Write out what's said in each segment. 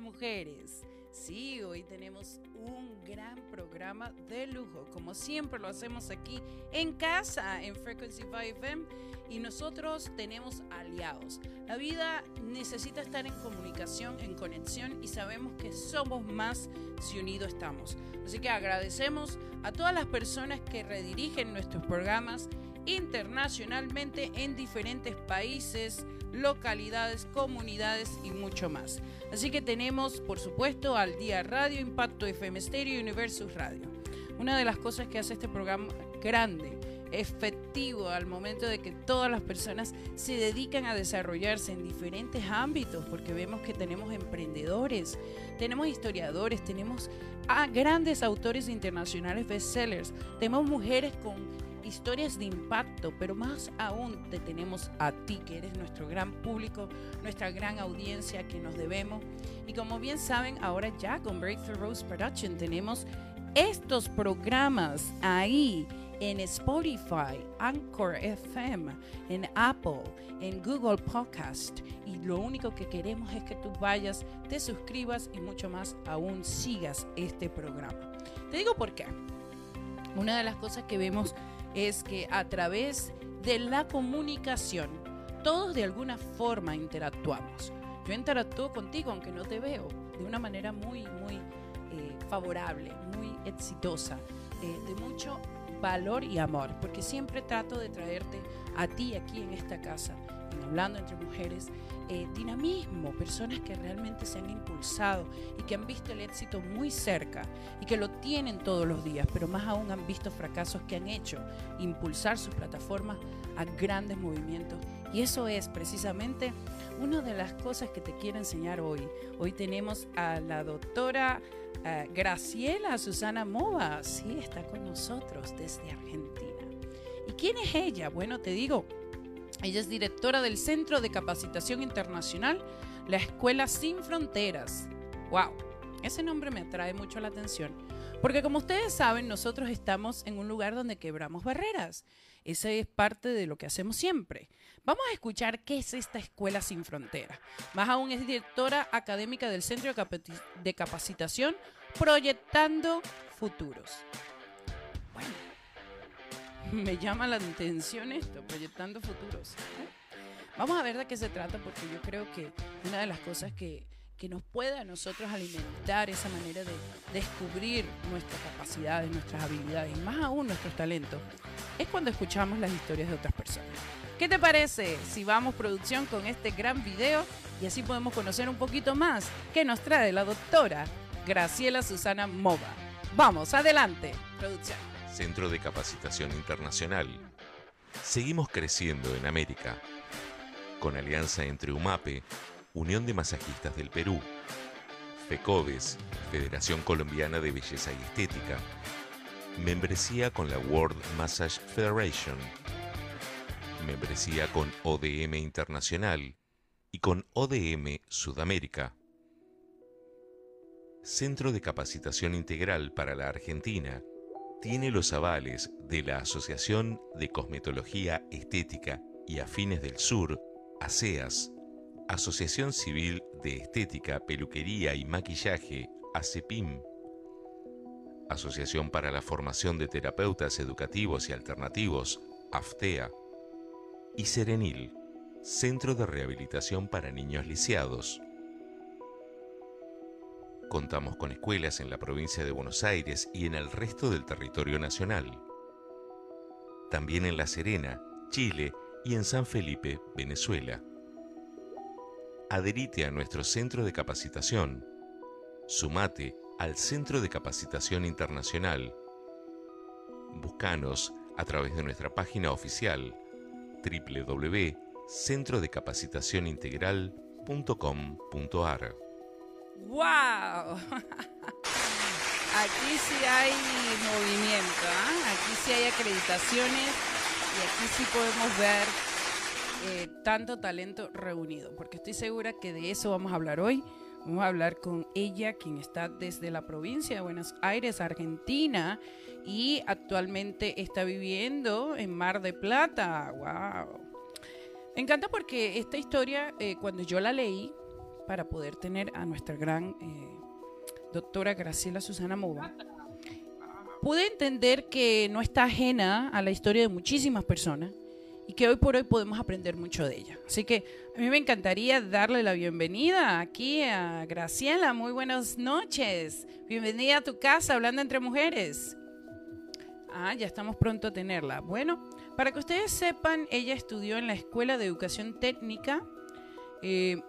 Mujeres. Sí, hoy tenemos un gran programa de lujo, como siempre lo hacemos aquí en casa, en Frequency 5FM, y nosotros tenemos aliados. La vida necesita estar en comunicación, en conexión, y sabemos que somos más si unidos estamos. Así que agradecemos a todas las personas que redirigen nuestros programas internacionalmente en diferentes países, localidades, comunidades y mucho más. Así que tenemos, por supuesto, al Día Radio, Impacto FM Stereo y Universus Radio. Una de las cosas que hace este programa grande, efectivo al momento de que todas las personas se dedican a desarrollarse en diferentes ámbitos, porque vemos que tenemos emprendedores, tenemos historiadores, tenemos a grandes autores internacionales bestsellers, tenemos mujeres con historias de impacto, pero más aún te tenemos a ti, que eres nuestro gran público, nuestra gran audiencia que nos debemos. Y como bien saben, ahora ya con Breakthrough Rose Production tenemos estos programas ahí en Spotify, Anchor FM, en Apple, en Google Podcast. Y lo único que queremos es que tú vayas, te suscribas y mucho más aún sigas este programa. Te digo por qué. Una de las cosas que vemos es que a través de la comunicación, todos de alguna forma interactuamos. Yo interactúo contigo aunque no te veo, de una manera muy, muy eh, favorable, muy exitosa, eh, de mucho valor y amor, porque siempre trato de traerte a ti aquí en esta casa, Hablando entre Mujeres, eh, dinamismo, personas que realmente se han impulsado y que han visto el éxito muy cerca y que lo tienen todos los días, pero más aún han visto fracasos que han hecho impulsar sus plataformas a grandes movimientos. Y eso es precisamente una de las cosas que te quiero enseñar hoy. Hoy tenemos a la doctora eh, Graciela Susana Mova, sí, está con nosotros desde Argentina. ¿Y quién es ella? Bueno, te digo, ella es directora del Centro de Capacitación Internacional, la Escuela Sin Fronteras. ¡Wow! Ese nombre me atrae mucho la atención, porque como ustedes saben, nosotros estamos en un lugar donde quebramos barreras. Ese es parte de lo que hacemos siempre. Vamos a escuchar qué es esta Escuela Sin Fronteras. Más aún es directora académica del Centro de Capacitación Proyectando Futuros. Bueno, me llama la atención esto, proyectando futuros. Vamos a ver de qué se trata, porque yo creo que una de las cosas que, que nos puede a nosotros alimentar esa manera de descubrir nuestras capacidades, nuestras habilidades y más aún nuestros talentos, es cuando escuchamos las historias de otras personas. ¿Qué te parece si vamos producción con este gran video y así podemos conocer un poquito más qué nos trae la doctora Graciela Susana Mova? Vamos, adelante, producción. Centro de Capacitación Internacional. Seguimos creciendo en América, con alianza entre UMAPE, Unión de Masajistas del Perú, FECOBES, Federación Colombiana de Belleza y Estética, membresía con la World Massage Federation, membresía con ODM Internacional y con ODM Sudamérica. Centro de Capacitación Integral para la Argentina tiene los avales de la Asociación de Cosmetología Estética y Afines del Sur, ASEAS, Asociación Civil de Estética, Peluquería y Maquillaje, ACEPIM, Asociación para la Formación de Terapeutas Educativos y Alternativos, AFTEA, y Serenil, Centro de Rehabilitación para Niños Lisiados. Contamos con escuelas en la provincia de Buenos Aires y en el resto del territorio nacional. También en La Serena, Chile y en San Felipe, Venezuela. Adherite a nuestro centro de capacitación. Sumate al Centro de Capacitación Internacional. Búscanos a través de nuestra página oficial www.centrodecapacitacionintegral.com.ar. ¡Wow! Aquí sí hay movimiento, ¿ah? aquí sí hay acreditaciones y aquí sí podemos ver eh, tanto talento reunido, porque estoy segura que de eso vamos a hablar hoy. Vamos a hablar con ella, quien está desde la provincia de Buenos Aires, Argentina, y actualmente está viviendo en Mar de Plata. ¡Wow! Me encanta porque esta historia, eh, cuando yo la leí, para poder tener a nuestra gran eh, doctora Graciela Susana Mova, pude entender que no está ajena a la historia de muchísimas personas y que hoy por hoy podemos aprender mucho de ella. Así que a mí me encantaría darle la bienvenida aquí a Graciela. Muy buenas noches. Bienvenida a tu casa, hablando entre mujeres. Ah, ya estamos pronto a tenerla. Bueno, para que ustedes sepan, ella estudió en la Escuela de Educación Técnica. Eh,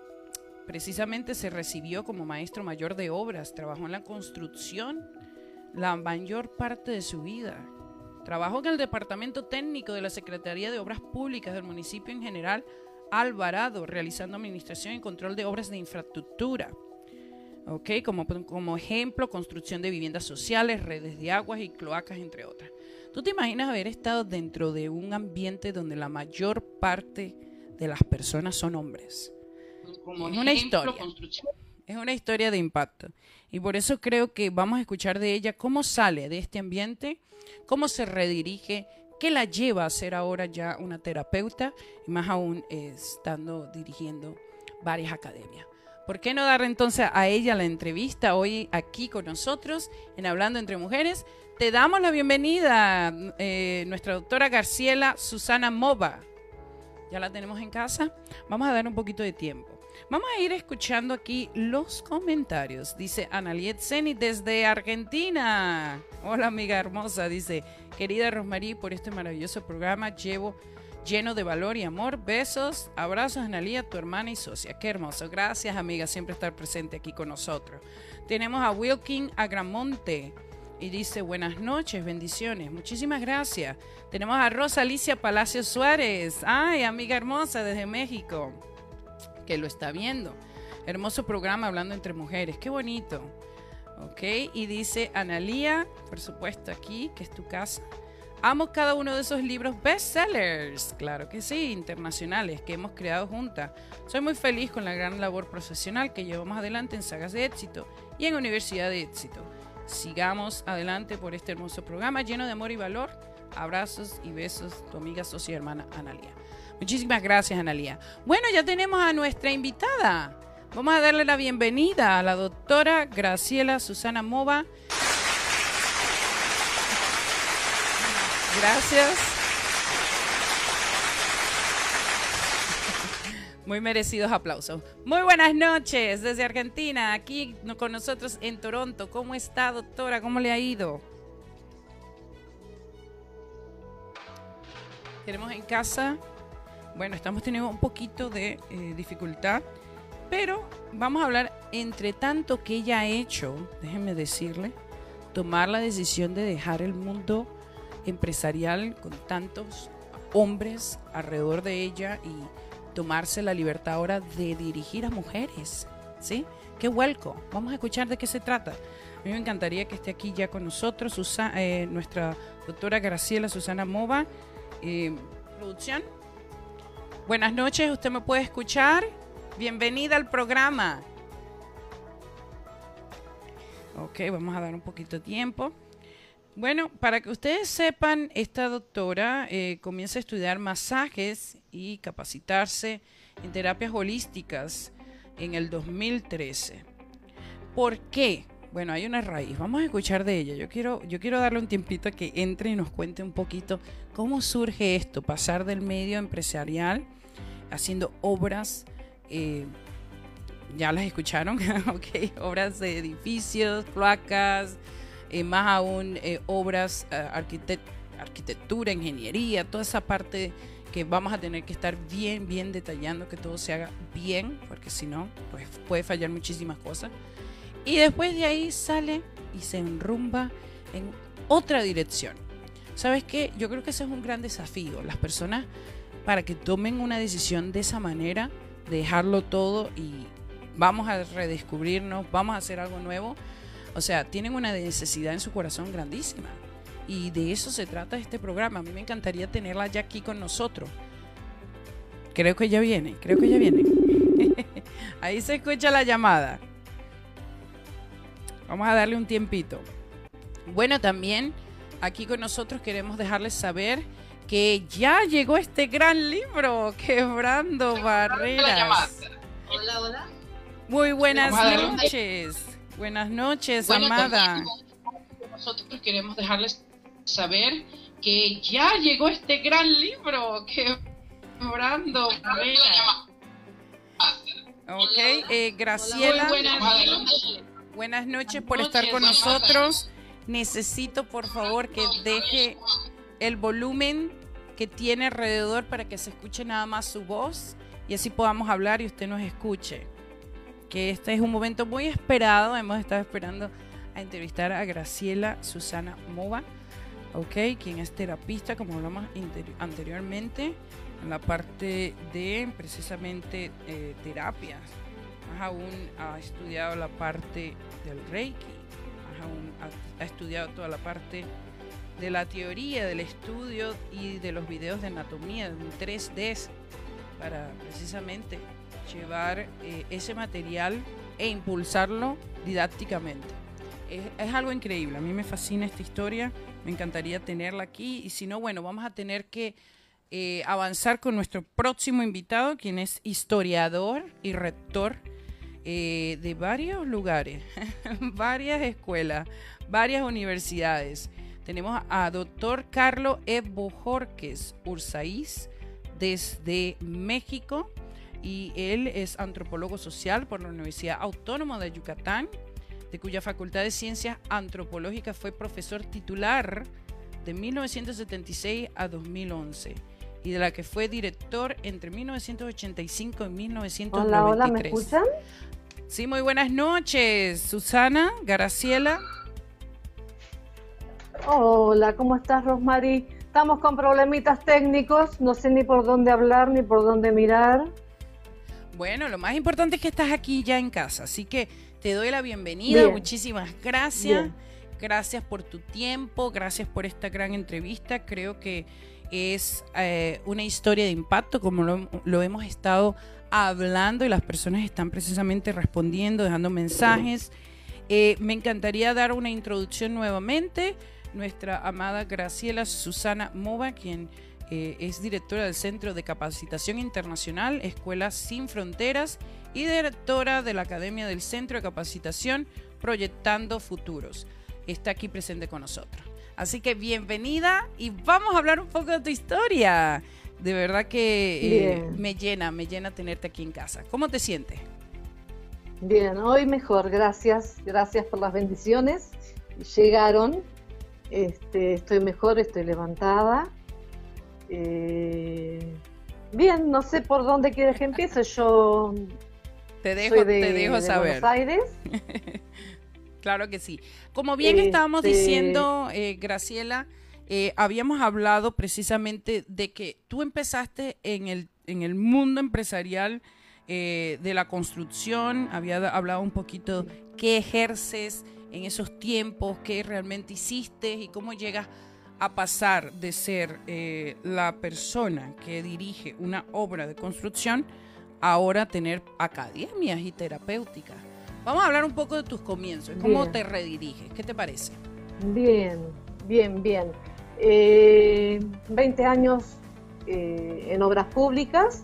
Precisamente se recibió como maestro mayor de obras, trabajó en la construcción la mayor parte de su vida. Trabajó en el departamento técnico de la Secretaría de Obras Públicas del municipio en general, Alvarado, realizando administración y control de obras de infraestructura. ¿ok? Como, como ejemplo, construcción de viviendas sociales, redes de aguas y cloacas, entre otras. ¿Tú te imaginas haber estado dentro de un ambiente donde la mayor parte de las personas son hombres? Como una historia. Es una historia de impacto. Y por eso creo que vamos a escuchar de ella cómo sale de este ambiente, cómo se redirige, qué la lleva a ser ahora ya una terapeuta y más aún estando dirigiendo varias academias. ¿Por qué no dar entonces a ella la entrevista hoy aquí con nosotros en Hablando entre Mujeres? Te damos la bienvenida, eh, nuestra doctora Garciela Susana Mova. Ya la tenemos en casa. Vamos a dar un poquito de tiempo. Vamos a ir escuchando aquí los comentarios. Dice Analiet Zeni desde Argentina. Hola amiga hermosa. Dice, querida Rosmarie, por este maravilloso programa llevo lleno de valor y amor. Besos, abrazos, Analia, tu hermana y socia. Qué hermoso. Gracias, amiga, siempre estar presente aquí con nosotros. Tenemos a Wilkin Agramonte y dice buenas noches, bendiciones. Muchísimas gracias. Tenemos a Rosa Alicia Palacio Suárez. Ay, amiga hermosa desde México, que lo está viendo. Hermoso programa hablando entre mujeres. Qué bonito. Ok, y dice Analía, por supuesto aquí, que es tu casa. Amo cada uno de esos libros bestsellers, claro que sí, internacionales que hemos creado juntas. Soy muy feliz con la gran labor profesional que llevamos adelante en Sagas de Éxito y en Universidad de Éxito. Sigamos adelante por este hermoso programa lleno de amor y valor. Abrazos y besos, tu amiga, socia y hermana Analia. Muchísimas gracias, Analia. Bueno, ya tenemos a nuestra invitada. Vamos a darle la bienvenida a la doctora Graciela Susana Mova. Gracias. Muy merecidos aplausos. Muy buenas noches desde Argentina, aquí con nosotros en Toronto. ¿Cómo está, doctora? ¿Cómo le ha ido? Tenemos en casa, bueno, estamos teniendo un poquito de eh, dificultad, pero vamos a hablar entre tanto que ella ha hecho, déjenme decirle, tomar la decisión de dejar el mundo empresarial con tantos hombres alrededor de ella y tomarse la libertad ahora de dirigir a mujeres. ¿Sí? Qué vuelco. Vamos a escuchar de qué se trata. A mí me encantaría que esté aquí ya con nosotros eh, nuestra doctora Graciela Susana Mova. Eh, producción. Buenas noches, ¿usted me puede escuchar? Bienvenida al programa. Ok, vamos a dar un poquito de tiempo. Bueno, para que ustedes sepan, esta doctora eh, comienza a estudiar masajes y capacitarse en terapias holísticas en el 2013. ¿Por qué? Bueno, hay una raíz. Vamos a escuchar de ella. Yo quiero, yo quiero darle un tiempito a que entre y nos cuente un poquito cómo surge esto, pasar del medio empresarial haciendo obras. Eh, ya las escucharon, ok, obras de edificios, placas, eh, más aún eh, obras, eh, arquitectura, ingeniería, toda esa parte que vamos a tener que estar bien, bien detallando, que todo se haga bien, porque si no, pues puede fallar muchísimas cosas. Y después de ahí sale y se enrumba en otra dirección. ¿Sabes qué? Yo creo que ese es un gran desafío. Las personas, para que tomen una decisión de esa manera, dejarlo todo y vamos a redescubrirnos, vamos a hacer algo nuevo, o sea, tienen una necesidad en su corazón grandísima. Y de eso se trata este programa. A mí me encantaría tenerla ya aquí con nosotros. Creo que ya viene, creo que ya viene. Ahí se escucha la llamada. Vamos a darle un tiempito. Bueno, también aquí con nosotros queremos dejarles saber que ya llegó este gran libro, Quebrando Barreras. Hola, hola. Muy buenas noches. Buenas noches, amada. Nosotros queremos dejarles saber que ya llegó este gran libro, Quebrando Barreras. Ok, eh, Graciela. buenas, noches por estar con nosotros. Necesito, por favor, que deje el volumen que tiene alrededor para que se escuche nada más su voz y así podamos hablar y usted nos escuche que este es un momento muy esperado. Hemos estado esperando a entrevistar a Graciela Susana Mova, okay, quien es terapista, como hablamos anteriormente, en la parte de precisamente eh, terapias. Más aún ha estudiado la parte del Reiki, más aún ha, ha estudiado toda la parte de la teoría, del estudio y de los videos de anatomía, de un 3D, para precisamente llevar eh, ese material e impulsarlo didácticamente. Es, algo increíble, a mí me fascina esta historia, me encantaría tenerla aquí y si no, bueno, vamos a tener que eh, avanzar con nuestro próximo invitado, quien es historiador y rector eh, de varios lugares, varias escuelas, varias universidades. Tenemos a doctor Carlos Evo Jorques Ursaiz desde México y él es antropólogo social por la Universidad Autónoma de Yucatán, de cuya Facultad de Ciencias Antropológicas fue profesor titular de 1976 a 2011 y de la que fue director entre 1985 y 1993. Hola, hola, ¿me escuchan? Sí, muy buenas noches, Susana, Graciela. Hola, ¿cómo estás, Rosmary? Estamos con problemitas técnicos, no sé ni por dónde hablar ni por dónde mirar. Bueno, lo más importante es que estás aquí ya en casa, así que te doy la bienvenida. Muchísimas gracias. Gracias por tu tiempo, gracias por esta gran entrevista. Creo que es eh, una historia de impacto, como lo, lo hemos estado hablando y las personas están precisamente respondiendo, dejando mensajes. Eh, me encantaría dar una introducción nuevamente. Nuestra amada Graciela Susana Mova, quien eh, es directora del Centro de Capacitación Internacional, Escuelas Sin Fronteras, y directora de la Academia del Centro de Capacitación Proyectando Futuros. Está aquí presente con nosotros. Así que bienvenida y vamos a hablar un poco de tu historia. De verdad que eh, me llena, me llena tenerte aquí en casa. ¿Cómo te sientes? Bien, hoy mejor, gracias, gracias por las bendiciones. Llegaron, este, estoy mejor, estoy levantada. Eh, bien, no sé por dónde quieres que empiece. Yo te dejo, de, te dejo saber. Buenos Aires. claro que sí. Como bien estábamos este, diciendo, eh, Graciela, eh, habíamos hablado precisamente de que tú empezaste en el, en el mundo empresarial de la construcción, había hablado un poquito qué ejerces en esos tiempos, qué realmente hiciste y cómo llegas a pasar de ser eh, la persona que dirige una obra de construcción a ahora tener academias y terapéuticas. Vamos a hablar un poco de tus comienzos, cómo te rediriges, ¿qué te parece? Bien, bien, bien. 20 eh, años eh, en obras públicas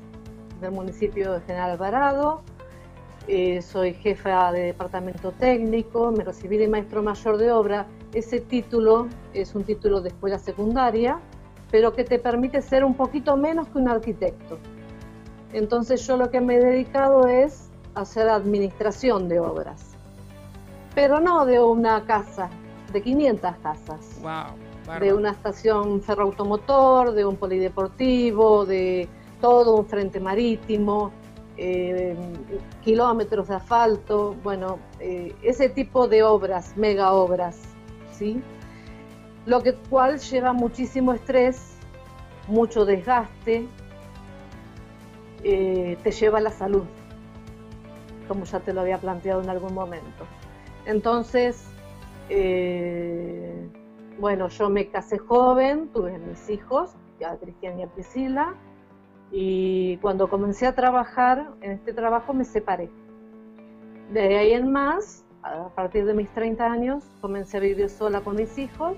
del municipio de General Alvarado. Eh, soy jefa de departamento técnico, me recibí de maestro mayor de obra. Ese título es un título de escuela secundaria, pero que te permite ser un poquito menos que un arquitecto. Entonces yo lo que me he dedicado es hacer administración de obras, pero no de una casa, de 500 casas. Wow de una estación ferroautomotor, de un polideportivo, de todo un frente marítimo, eh, kilómetros de asfalto, bueno, eh, ese tipo de obras, mega obras, ¿sí? Lo que cual lleva muchísimo estrés, mucho desgaste, eh, te lleva a la salud, como ya te lo había planteado en algún momento. Entonces, bueno, yo me casé joven, tuve mis hijos, ya Cristian y a Priscila, y cuando comencé a trabajar en este trabajo me separé. De ahí en más, a partir de mis 30 años, comencé a vivir sola con mis hijos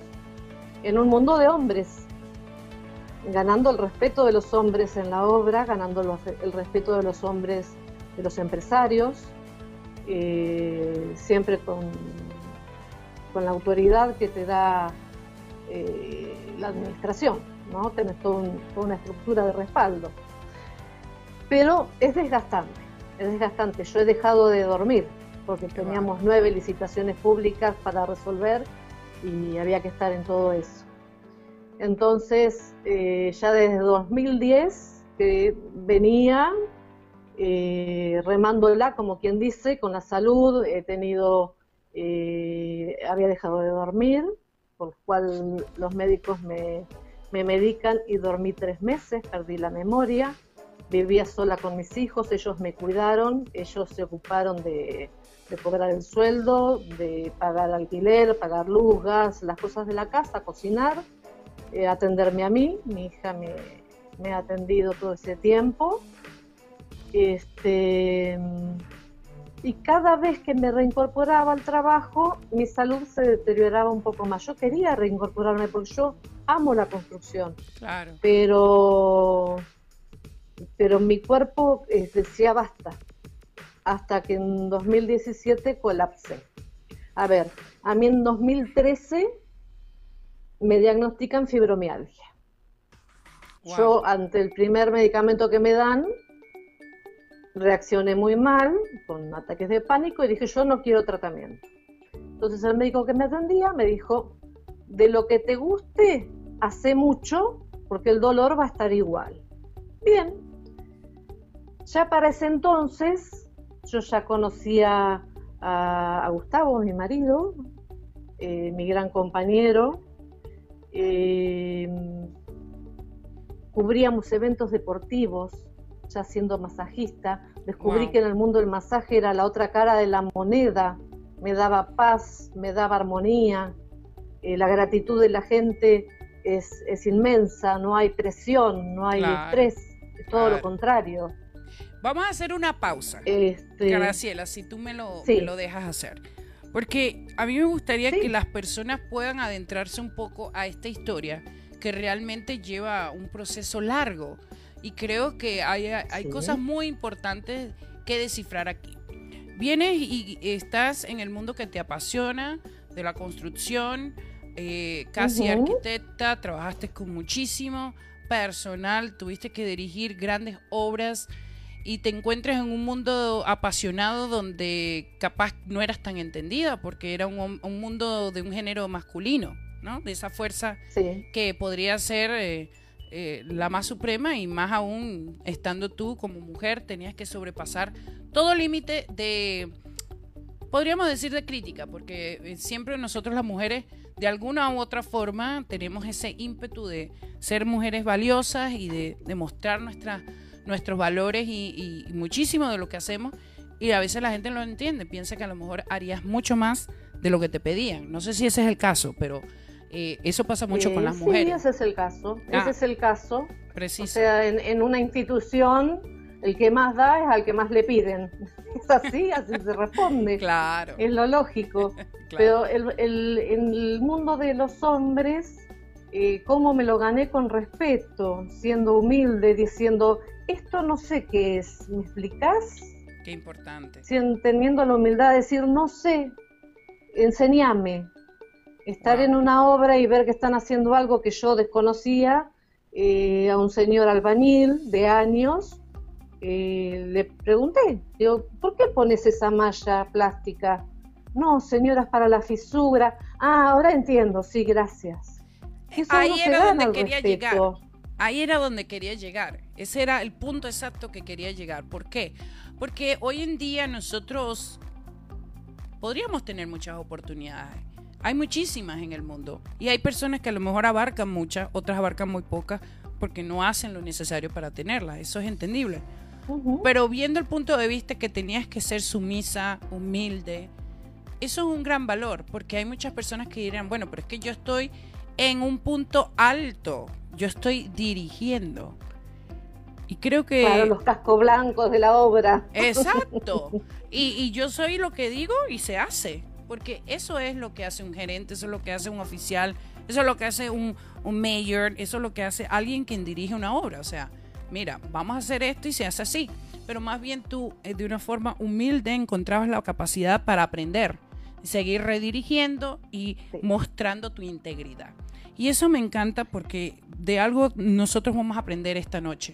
en un mundo de hombres, ganando el respeto de los hombres en la obra, ganando el respeto de los hombres, de los empresarios, eh, siempre con, la autoridad que te da eh, la administración, ¿no? Tenés toda una estructura de respaldo. Pero es desgastante, es desgastante. Yo he dejado de dormir porque teníamos nueve licitaciones públicas para resolver y había que estar en todo eso. Entonces, eh, ya desde 2010 que venía eh, remándola, como quien dice, con la salud, he tenido, eh, había dejado de dormir, por lo cual los médicos me, medican y dormí tres meses, perdí la memoria, vivía sola con mis hijos, ellos me cuidaron, ellos se ocuparon de, cobrar el sueldo, de pagar alquiler, pagar luz, gas, las cosas de la casa, cocinar, eh, atenderme a mí, mi hija me, me, ha atendido todo ese tiempo. Este, y cada vez que me reincorporaba al trabajo, mi salud se deterioraba un poco más. Yo quería reincorporarme porque yo amo la construcción. Claro. Pero, pero mi cuerpo eh, decía basta. Hasta que en 2017 colapsé. A ver, a mí en 2013 me diagnostican fibromialgia. Yo ante el primer medicamento que me dan, reaccioné muy mal, con ataques de pánico, y dije, yo no quiero tratamiento. Entonces el médico que me atendía me dijo, de lo que te guste, hace mucho, porque el dolor va a estar igual. Bien, ya para ese entonces, yo ya conocía a, Gustavo, mi marido, eh, mi gran compañero, eh, cubríamos eventos deportivos, ya siendo masajista, descubrí que en el mundo el masaje era la otra cara de la moneda, me daba paz, me daba armonía, eh, la gratitud de la gente es, inmensa, no hay presión, no hay estrés, es todo lo contrario. Vamos a hacer una pausa, este, Graciela, si tú me lo, lo dejas hacer. Porque a mí me gustaría que las personas puedan adentrarse un poco a esta historia que realmente lleva un proceso largo y creo que hay, hay cosas muy importantes que descifrar aquí. Vienes y estás en el mundo que te apasiona, de la construcción, eh, casi arquitecta, trabajaste con muchísimo personal, tuviste que dirigir grandes obras y te encuentras en un mundo apasionado donde capaz no eras tan entendida porque era un, mundo de un género masculino, ¿no? De esa fuerza que podría ser... Eh, eh, la más suprema y más aún estando tú como mujer tenías que sobrepasar todo límite de, podríamos decir de crítica, porque eh, siempre nosotros las mujeres de alguna u otra forma tenemos ese ímpetu de ser mujeres valiosas y de demostrar nuestros valores y, y muchísimo de lo que hacemos y a veces la gente no lo entiende, piensa que a lo mejor harías mucho más de lo que te pedían. No sé si ese es el caso, pero eh, eso pasa mucho con las mujeres. Sí, ese es el caso. ese ah. es el caso. Preciso. O sea, en, una institución, el que más da es al que más le piden. Es así, así se responde. Claro. Es lo lógico. Pero el, en el mundo de los hombres, eh, ¿cómo me lo gané con respeto? Siendo humilde, diciendo, esto no sé qué es, ¿me explicas? Qué importante. teniendo la humildad de decir, no sé, enséñame estar en una obra y ver que están haciendo algo que yo desconocía, eh, a un señor albañil de años, eh, le pregunté, digo, ¿por qué pones esa malla plástica? No, señoras, para la fisura. Ah, ahora entiendo, sí, gracias. Ahí era donde quería llegar. Ahí era donde quería llegar. Ese era el punto exacto que quería llegar. ¿Por qué? Porque hoy en día nosotros podríamos tener muchas oportunidades hay muchísimas en el mundo y hay personas que a lo mejor abarcan muchas, otras abarcan muy pocas porque no hacen lo necesario para tenerlas. Eso es entendible. Pero viendo el punto de vista que tenías que ser sumisa, humilde, eso es un gran valor porque hay muchas personas que dirán, bueno, pero es que yo estoy en un punto alto, yo estoy dirigiendo. Y creo que... Claro, los cascos blancos de la obra. Exacto. Y, y yo soy lo que digo y se hace porque eso es lo que hace un gerente, eso es lo que hace un oficial, eso es lo que hace un, mayor, eso es lo que hace alguien quien dirige una obra. O sea, mira, vamos a hacer esto y se hace así. Pero más bien tú, eh, de una forma humilde, encontrabas la capacidad para aprender, seguir redirigiendo y mostrando tu integridad. Y eso me encanta porque de algo nosotros vamos a aprender esta noche,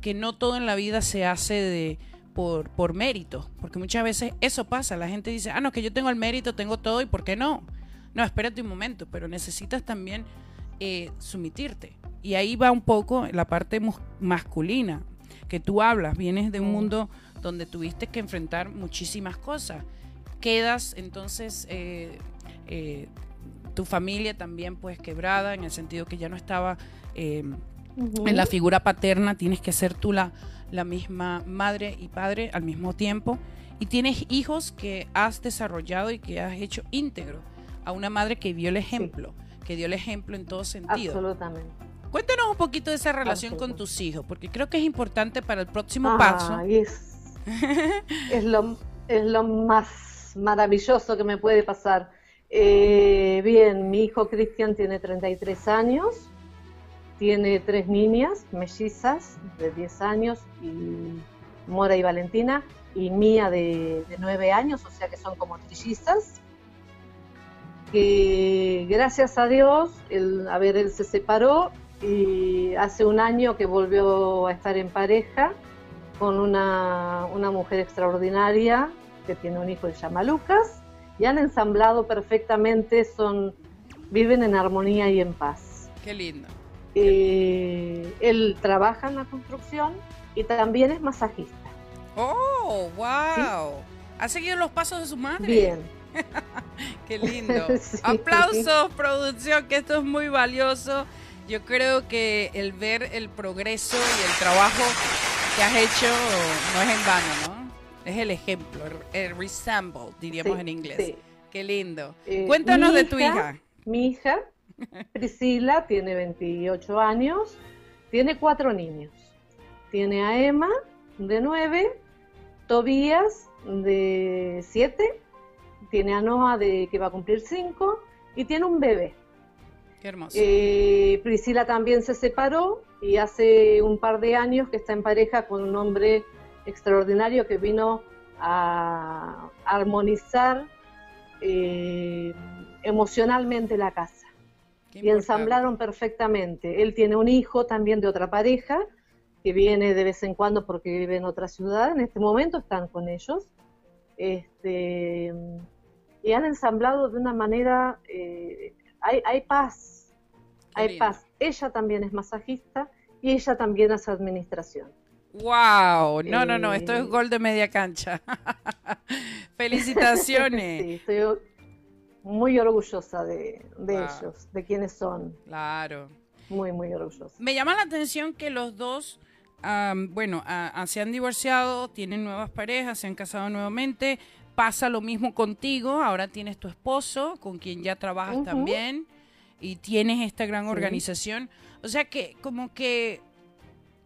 que no todo en la vida se hace de por, por mérito, porque muchas veces eso pasa, la gente dice, ah, no, que yo tengo el mérito, tengo todo, ¿y por qué no? No, espérate un momento, pero necesitas también eh, sumitirte. Y ahí va un poco la parte masculina, que tú hablas, vienes de un mm. mundo donde tuviste que enfrentar muchísimas cosas. Quedas entonces, eh, eh, tu familia también pues quebrada, en el sentido que ya no estaba en la figura paterna, tienes que ser tú la, la misma madre y padre al mismo tiempo y tienes hijos que has desarrollado y que has hecho íntegro a una madre que vio el ejemplo, que dio el ejemplo en todo sentido. Absolutamente. Cuéntanos un poquito de esa relación con tus hijos, porque creo que es importante para el próximo paso. Es, es, lo, es lo más maravilloso que me puede pasar. Eh, bien, mi hijo Cristian tiene 33 años, tiene tres niñas mellizas de 10 años, y Mora y Valentina, y Mía de, de 9 años, o sea que son como trillizas. Que gracias a Dios, a ver, él se separó y hace un año que volvió a estar en pareja con una, una mujer extraordinaria que tiene un hijo que se llama Lucas y han ensamblado perfectamente, son viven en armonía y en paz. Qué lindo. Eh, él trabaja en la construcción y también es masajista. Oh, wow. ¿Ha seguido los pasos de su madre? Bien. Qué lindo. Sí. Aplausos, producción, que esto es muy valioso. Yo creo que el ver el progreso y el trabajo que has hecho no es en vano, ¿no? Es el ejemplo, el, resemble, diríamos Sí, en inglés. sí. Qué lindo. Eh, Cuéntanos de tu hija. Mi hija, Priscila, tiene 28 años, tiene cuatro niños. Tiene a Emma, de 9, Tobías, de 7, tiene a Noah, de, que va a cumplir 5, y tiene un bebé. Qué hermoso. Eh, Priscila también se separó y hace un par de años que está en pareja con un hombre extraordinario que vino a armonizar eh, emocionalmente la casa Qué y importante. ensamblaron perfectamente. Él tiene un hijo también de otra pareja que viene de vez en cuando porque vive en otra ciudad. En este momento están con ellos. Este, y han ensamblado de una manera, eh, hay, hay paz, Qué hay lindo. paz. Ella también es masajista y ella también hace administración. Wow, no, no, no, esto es Eh, gol de media cancha. Felicitaciones. Sí, estoy muy orgullosa de, de Wow. ellos, de quienes son. Claro. Muy, muy orgullosa. Me llama la atención que los dos, am, bueno, a- a- se han divorciado, tienen nuevas parejas, se han casado nuevamente. Pasa lo mismo contigo, ahora tienes tu esposo, con quien ya trabajas Ujú. también, y tienes esta gran Sí. organización. O sea que como que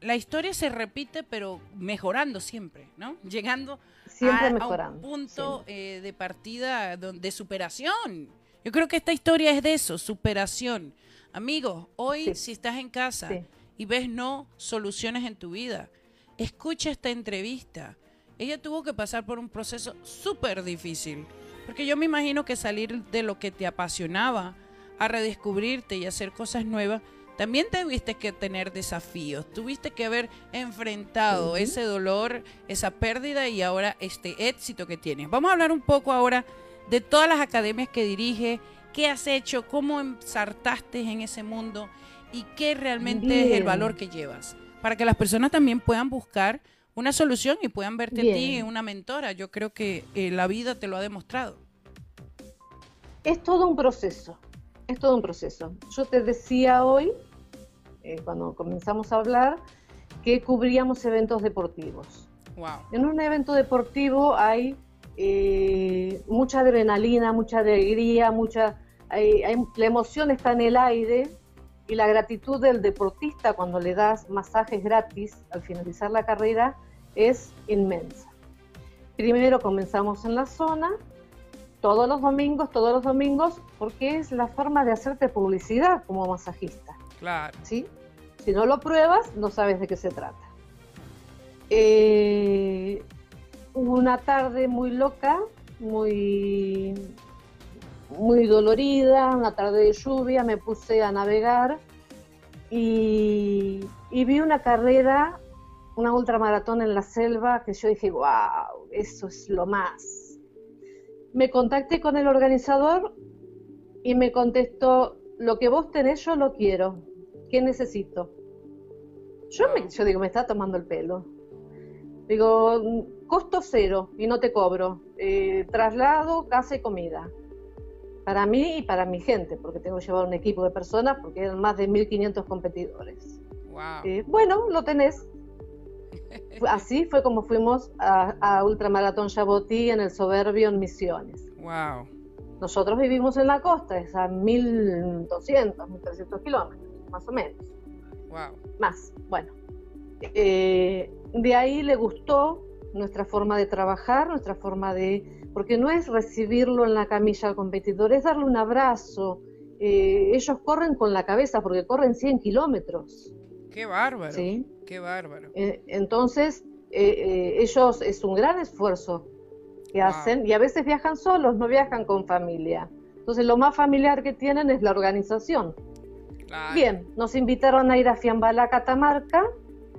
la historia se repite, pero mejorando siempre, ¿no? Llegando Siempre a, a mejorando. un punto eh, de partida de superación. Yo creo que esta historia es de eso, superación. Amigos, hoy Sí. si estás en casa Sí. y ves no soluciones en tu vida, escucha esta entrevista. Ella tuvo que pasar por un proceso súper difícil, porque yo me imagino que salir de lo que te apasionaba a redescubrirte y hacer cosas nuevas, también tuviste que tener desafíos, tuviste que haber enfrentado ese dolor, esa pérdida y ahora este éxito que tienes. Vamos a hablar un poco ahora de todas las academias que dirige, qué has hecho, cómo ensartaste en ese mundo y qué realmente es el valor que llevas, para que las personas también puedan buscar una solución y puedan verte a ti Bien. una mentora. Yo creo que eh, la vida te lo ha demostrado. Es todo un proceso, es todo un proceso. Yo te decía hoy, eh, cuando comenzamos a hablar, que cubríamos eventos deportivos. Wow. En un evento deportivo hay eh, mucha adrenalina, mucha alegría, mucha, hay- hay- la emoción está en el aire y la gratitud del deportista cuando le das masajes gratis al finalizar la carrera es inmensa. Primero comenzamos en la zona, todos los domingos, todos los domingos, porque es la forma de hacerte publicidad como masajista. Claro. ¿sí? Si no lo pruebas, no sabes de qué se trata. Eh, una tarde muy loca, muy, muy dolorida, una tarde de lluvia, me puse a navegar y, y vi una carrera, una ultramaratón en la selva, que yo dije, wow, eso es lo más. Me contacté con el organizador y me contestó, lo que vos tenés yo lo quiero, ¿qué necesito? Yo, me, yo digo, me está tomando el pelo. Digo, "Mm, costo cero y no te cobro. Eh, traslado, casa y comida. Para mí y para mi gente, porque tengo que llevar un equipo de personas, porque eran más de 1.500 competidores. Wow. Eh, bueno, lo tenés. Así fue como fuimos a, a Ultramaratón Jabotí en el Soberbio en Misiones. Wow. Nosotros vivimos en la costa, es a 1.200, 1.300 kilómetros, más o menos Wow. más. Bueno, Eh, de ahí le gustó nuestra forma de trabajar, nuestra forma de... Porque no es recibirlo en la camilla al competidor, es darle un abrazo. Eh, ellos corren con la cabeza porque corren 100 kilómetros. Qué bárbaro. ¿sí? Qué bárbaro. Eh, entonces, eh, ellos es un gran esfuerzo que hacen y a veces viajan solos, no viajan con familia. Entonces, lo más familiar que tienen es la organización. Bien, nos invitaron a ir a Fiambala, Catamarca,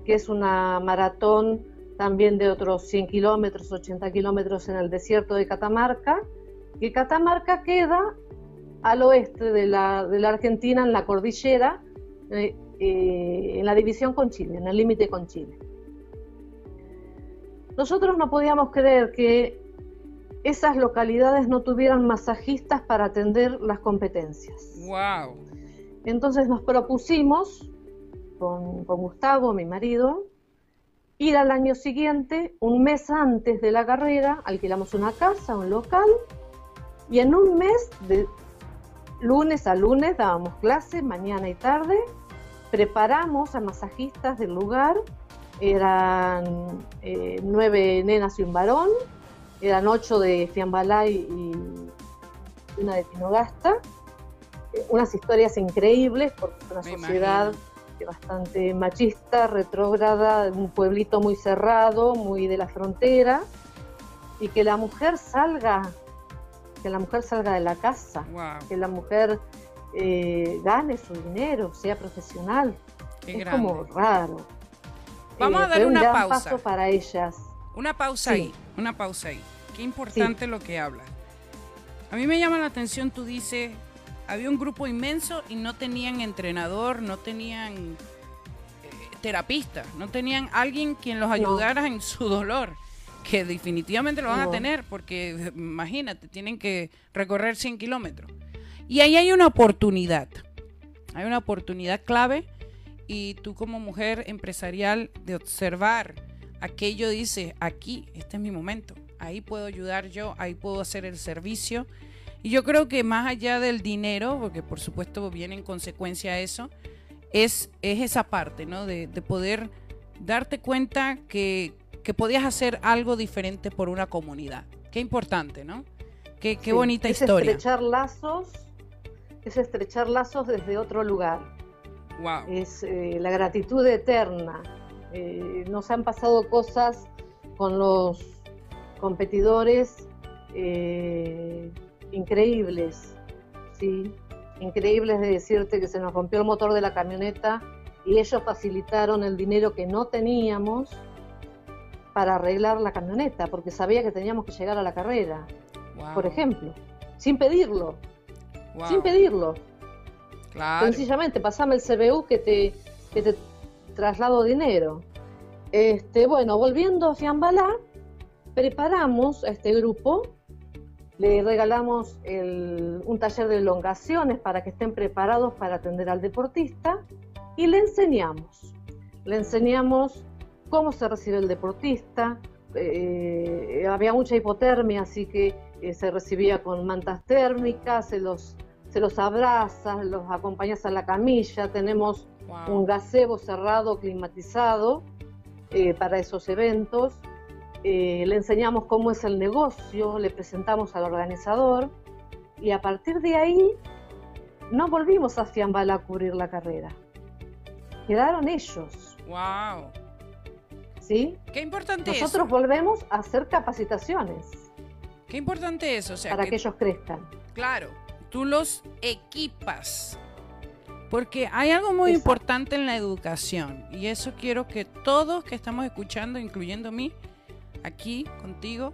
que es una maratón también de otros 100 kilómetros, 80 kilómetros en el desierto de Catamarca, y Catamarca queda al oeste de la, de la Argentina, en la cordillera, eh, eh, en la división con Chile, en el límite con Chile. Nosotros no podíamos creer que esas localidades no tuvieran masajistas para atender las competencias. ¡Wow! Entonces nos propusimos, con, Gustavo, mi marido, ir al año siguiente, un mes antes de la carrera, alquilamos una casa, un local, y en un mes, de lunes a lunes, dábamos clases, mañana y tarde, preparamos a masajistas del lugar, eran eh, nueve nenas y un varón, eran ocho de Fiambalay y una de Tinogasta, eh, unas historias increíbles porque es una sociedad bastante machista, retrógrada, un pueblito muy cerrado, muy de la frontera, y que la mujer salga, que la mujer salga de la casa, que la mujer eh, gane su dinero, sea profesional. es como raro. Vamos a eh, dar una un pausa. paso para ellas. Una pausa ahí, una pausa ahí. Qué importante lo que habla. A mí me llama la atención, tú dices, había un grupo inmenso y no tenían entrenador, no tenían eh, terapista, no tenían alguien quien los ayudara en su dolor, que definitivamente lo van a tener, porque imagínate, tienen que recorrer 100 kilómetros. Y ahí hay una oportunidad, hay una oportunidad clave y tú como mujer empresarial de observar aquello dice, aquí, este es mi momento, ahí puedo ayudar yo, ahí puedo hacer el servicio y yo creo que más allá del dinero, porque por supuesto viene en consecuencia eso, es, es esa parte, ¿no? De, poder darte cuenta que, podías hacer algo diferente por una comunidad. Qué importante, ¿no? Qué, qué bonita es historia. Estrechar lazos, es estrechar lazos desde otro lugar. Wow. Es eh, la gratitud eterna. Eh, nos han pasado cosas con los competidores eh, increíbles, ¿sí? Increíbles de decirte que se nos rompió el motor de la camioneta y ellos facilitaron el dinero que no teníamos para arreglar la camioneta, porque sabía que teníamos que llegar a la carrera, por ejemplo, sin pedirlo, sin pedirlo. Sencillamente, pasame el CBU que te, que te traslado dinero. Este, bueno, volviendo a Fiambalá, preparamos a este grupo le regalamos un taller de elongaciones para que estén preparados para atender al deportista y le enseñamos. Le enseñamos cómo se recibe el deportista. Eh, había mucha hipotermia, así que eh, se recibía con mantas térmicas, se los, se los abraza, los acompañas a la camilla. Tenemos un gazebo cerrado, climatizado eh, para esos eventos. Eh, le enseñamos cómo es el negocio, le presentamos al organizador y a partir de ahí no volvimos a Fiambala a cubrir la carrera. Quedaron ellos. ¡Wow! ¿Sí? Qué importante Nosotros volvemos a hacer capacitaciones. Qué importante eso, o sea, para que, ellos crezcan. Claro, tú los equipas. Porque hay algo muy importante en la educación y eso quiero que todos que estamos escuchando, incluyendo mí, aquí contigo,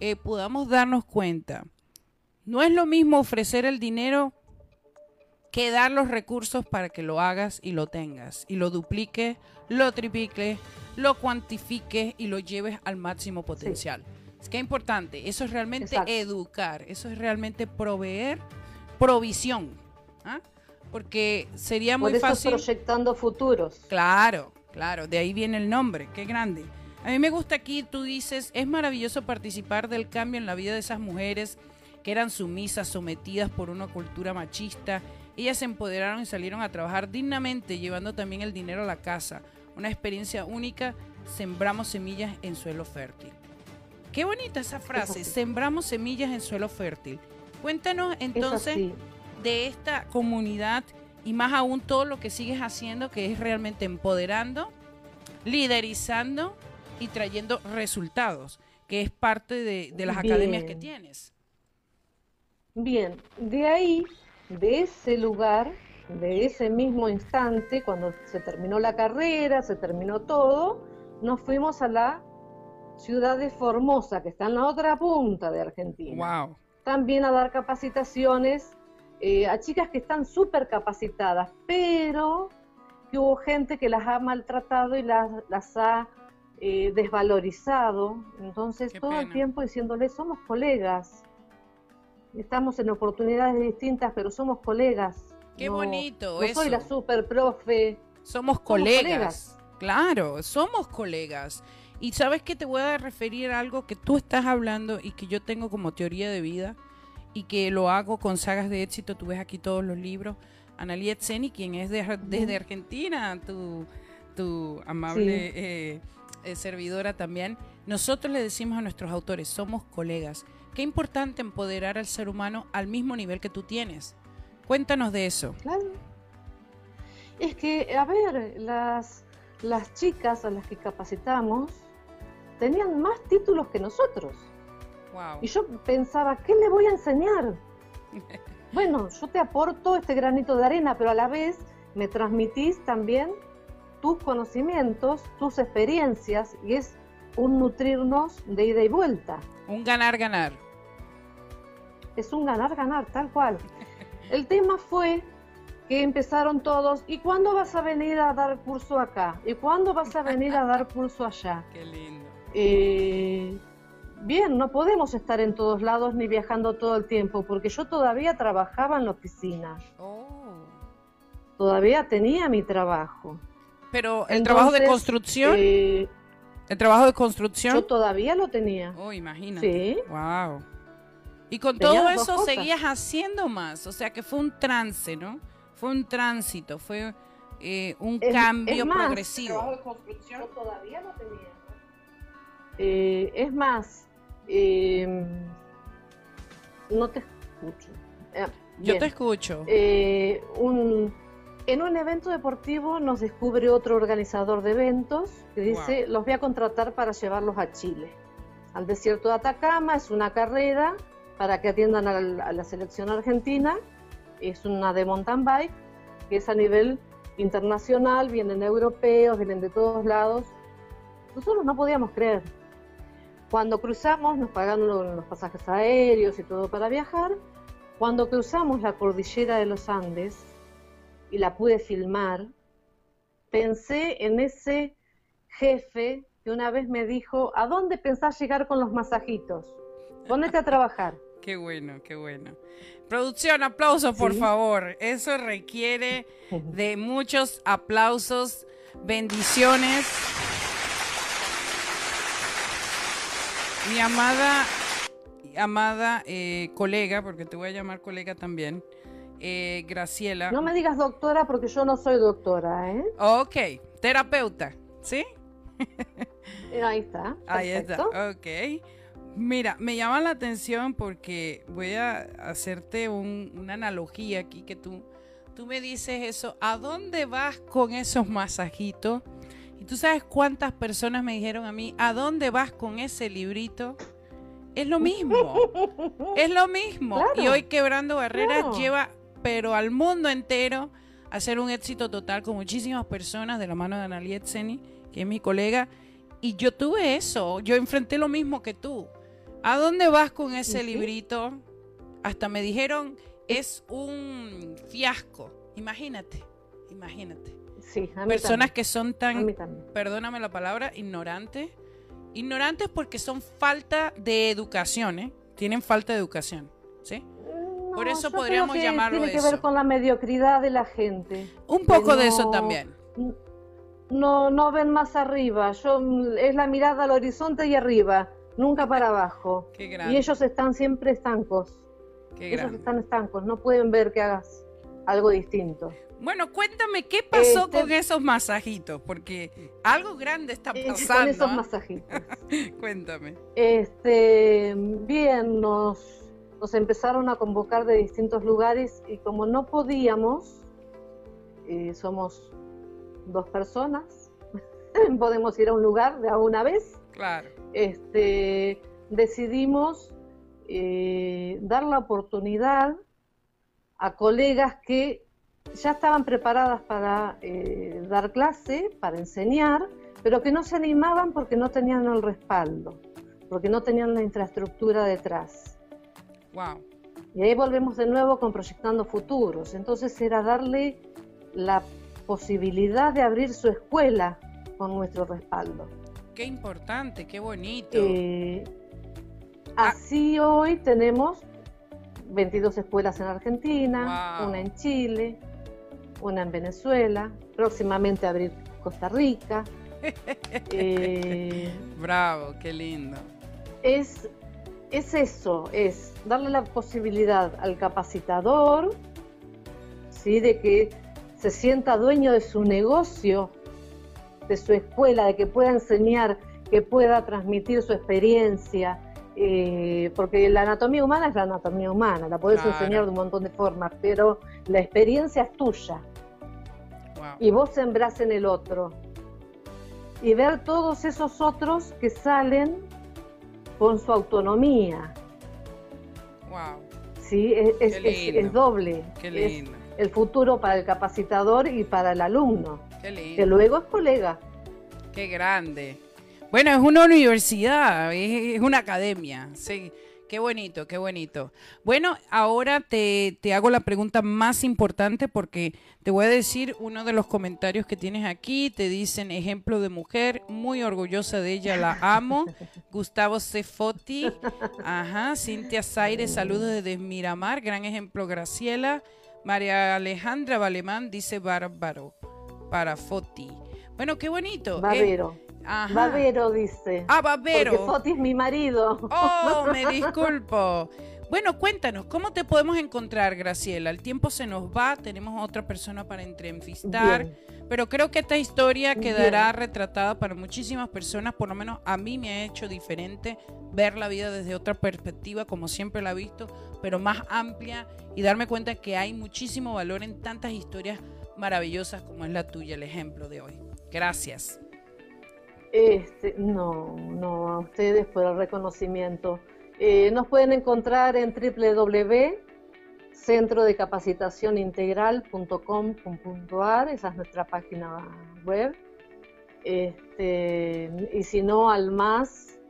eh, podamos darnos cuenta. No es lo mismo ofrecer el dinero que dar los recursos para que lo hagas y lo tengas, y lo duplique, lo triplique, lo cuantifique y lo lleves al máximo potencial. Es que es importante, eso es realmente educar, eso es realmente proveer provisión, ¿ah? porque sería muy eso proyectando futuros. Claro, claro, de ahí viene el nombre, qué grande. A mí me gusta aquí, tú dices, es maravilloso participar del cambio en la vida de esas mujeres que eran sumisas, sometidas por una cultura machista. Ellas se empoderaron y salieron a trabajar dignamente, llevando también el dinero a la casa. Una experiencia única sembramos semillas en suelo fértil. Qué bonita esa frase, sembramos semillas en suelo fértil. Cuéntanos Es entonces de esta comunidad y más aún todo lo que sigues haciendo, que es realmente empoderando, liderizando y trayendo resultados, que es parte de, de las academias que tienes. Bien, de ahí, de ese lugar, de ese mismo instante, cuando se terminó la carrera, se terminó todo, nos fuimos a la ciudad de Formosa, que está en la otra punta de Argentina. Wow. También a dar capacitaciones eh, a chicas que están súper capacitadas, pero que hubo gente que las ha maltratado y las, las ha eh, desvalorizado. Entonces, Qué todo el tiempo diciéndoles, somos colegas. Estamos en oportunidades distintas, pero somos colegas. Qué No- bonito No soy la super profe. Somos colegas. colegas. Claro, somos colegas. Y sabes que te voy a referir a algo que tú estás hablando y que yo tengo como teoría de vida y que lo hago con sagas de éxito. Tú ves aquí todos los libros. Analiet Seni, quien es de- desde Argentina, tu, tu amable Sí. eh, eh, servidora también. Nosotros le decimos a nuestros autores, somos colegas. Qué importante empoderar al ser humano al mismo nivel que tú tienes. Cuéntanos de eso. Claro. Es que, a ver, las, las chicas a las que capacitamos tenían más títulos que nosotros. Wow. Y yo pensaba, ¿qué le voy a enseñar? Bueno, yo te aporto este granito de arena, pero a la vez me transmitís también tus conocimientos, tus experiencias, y es un nutrirnos de ida y vuelta. Un ganar-ganar. Es un ganar-ganar, tal cual. El tema fue que empezaron todos, ¿y cuándo vas a venir a dar curso acá? ¿Y cuándo vas a venir a dar curso allá? Qué lindo. Eh, bien, no podemos estar en todos lados ni viajando todo el tiempo, porque yo todavía trabajaba en la oficina, Oh. todavía tenía mi trabajo. Pero el trabajo de construcción, eh, el trabajo de yo construcción. todavía lo tenía. Oh, imagínate. Sí. Wow. Y con Tenía todo eso cosas. seguías haciendo más, o sea que fue un trance, ¿no? Fue un tránsito, fue eh, un Es- cambio es más, progresivo. Yo todavía lo tenía. Eh, es más, eh, no te escucho. Eh, Yo te escucho. Eh, un- en un evento deportivo nos descubre otro organizador de eventos que dice, los voy a contratar para llevarlos a Chile. Al desierto de Atacama, es una carrera para que atiendan al- a la selección argentina. Es una de mountain bike, que es a nivel internacional, vienen europeos, vienen de todos lados. Nosotros no podíamos creer. Cuando cruzamos, nos pagaron lo- los pasajes aéreos y todo para viajar. Cuando cruzamos la cordillera de los Andes y la pude filmar, pensé en ese jefe que una vez me dijo, ¿a dónde pensás llegar con los masajitos? Ponete a trabajar. Qué bueno, qué bueno. Producción, aplausos, por Sí. favor. Eso requiere de muchos aplausos, bendiciones. Mi amada, amada eh, colega, porque te voy a llamar colega también, eh, Graciela. No me digas doctora porque yo no soy doctora, ¿eh? Ok, terapeuta, ¿sí? Ahí está. Ahí está, ok. Mira, me llama la atención porque voy a hacerte un- una analogía aquí que tú, tú me dices eso, ¿a dónde vas con esos masajitos? Y tú sabes cuántas personas me dijeron a mí, ¿a dónde vas con ese librito? Es lo mismo, es lo mismo. Claro, y hoy Quebrando Barreras claro. lleva, pero al mundo entero, a ser un éxito total con muchísimas personas de la mano de Analiet Seni, que es mi colega. Y yo tuve eso, yo enfrenté lo mismo que tú. ¿A dónde vas con ese librito? Hasta me dijeron, es un fiasco. Imagínate, imagínate. Sí, a mí Personas también. que son tan perdóname la palabra, ignorantes. Ignorantes porque son falta de educación, ¿eh? Tienen falta de educación, ¿sí? Por eso podríamos que llamarlo Tiene que ver con la mediocridad de la gente. Un poco de eso no- también. No, no ven más arriba. Yo es la mirada al horizonte y arriba, nunca para abajo. Qué grande, Y ellos están siempre estancos. qué Ellos están estancos, no pueden ver que hagas algo distinto. Bueno, cuéntame qué pasó Este- con esos masajitos, porque algo grande está Eh, pasando. con esos ¿ah? masajitos. Cuéntame. Este, bien, nos, nos empezaron a convocar de distintos lugares y como no podíamos, eh, somos dos personas, podemos ir a un lugar de a una vez, Claro. este, decidimos eh, dar la oportunidad a colegas que ya estaban preparadas para eh, dar clase, para enseñar, pero que no se animaban porque no tenían el respaldo, porque no tenían la infraestructura detrás. Wow. Y ahí volvemos de nuevo con Proyectando Futuros. Entonces era darle la posibilidad de abrir su escuela con nuestro respaldo. Qué importante, qué bonito. Eh, Ah. así hoy tenemos 22 escuelas en Argentina, Wow. una en Chile, una en Venezuela, próximamente abrir Costa Rica. Eh, Bravo, qué lindo. es, es eso, es darle la posibilidad al capacitador, ¿sí? de que se sienta dueño de su negocio, de su escuela, de que pueda enseñar, que pueda transmitir su experiencia, eh, porque la anatomía humana es la anatomía humana, la puedes Claro. enseñar de un montón de formas, pero la experiencia es tuya Wow. y vos sembrás en el otro. Y ver todos esos otros que salen con su autonomía, Wow. ¿sí? Es, es- es- doble. Qué lindo. el futuro para el capacitador y para el alumno, Qué lindo. que luego es colega. Qué grande. Bueno, es una universidad, es, es una academia. Sí, qué bonito, qué bonito. Bueno, ahora te, te hago la pregunta más importante porque te voy a decir uno de los comentarios que tienes aquí. Te dicen ejemplo de mujer, muy orgullosa de ella, la amo. Gustavo Cefoti, ajá. Cintia Zaire, saludos desde Miramar, gran ejemplo, Graciela. María Alejandra Valemán dice bárbaro para Foti. Bueno, qué bonito. Eh, Babero. Ajá. Babero dice. Ah, Porque Babero. Foti es mi marido. Oh, me disculpo. Bueno, cuéntanos, ¿cómo te podemos encontrar, Graciela? El tiempo se nos va, tenemos otra persona para entrevistar, Bien. pero creo que esta historia quedará Bien. retratada para muchísimas personas, por lo menos a mí me ha hecho diferente ver la vida desde otra perspectiva, como siempre la he visto, pero más amplia y darme cuenta que hay muchísimo valor en tantas historias maravillosas como es la tuya, el ejemplo de hoy. Gracias. Este, no, no, a ustedes por el reconocimiento. Eh, nos pueden encontrar en www.centrodecapacitacionintegral.com.ar, esa es nuestra página web. Este, y si no, al más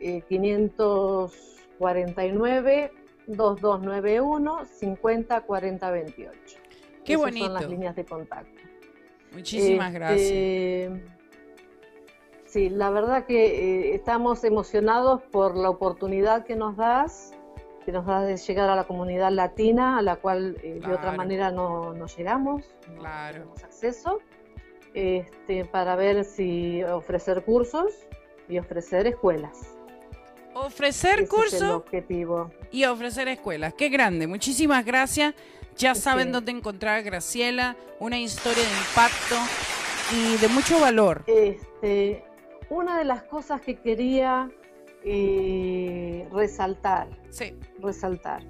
eh, 549 2291 50 40 28. Qué Esas bonito. Son las líneas de contacto. Muchísimas gracias. Sí, la verdad que eh, estamos emocionados por la oportunidad que nos das, que nos das de llegar a la comunidad latina, a la cual eh, de otra manera no, no llegamos, no Claro. tenemos acceso, este, para ver si ofrecer cursos y ofrecer escuelas. Ofrecer Ese es el cursos objetivo. y ofrecer escuelas. Qué grande. Muchísimas gracias. Ya Sí. saben dónde encontrar a Graciela. Una historia de impacto y de mucho valor. Este, una de las cosas que quería eh, resaltar Sí. resaltar.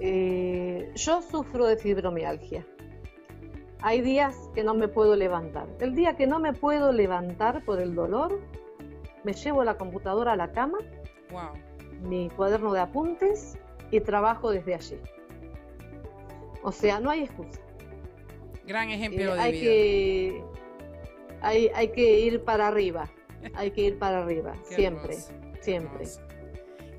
Eh, yo sufro de fibromialgia. Hay días que no me puedo levantar. El día que no me puedo levantar por el dolor, me llevo la computadora a la cama, Wow. mi cuaderno de apuntes y trabajo desde allí. O sea, no hay excusa. Gran Eh, ejemplo de hay vida. que hay, hay que ir para arriba. Hay que ir para arriba, Qué siempre, hermoso, siempre. hermoso.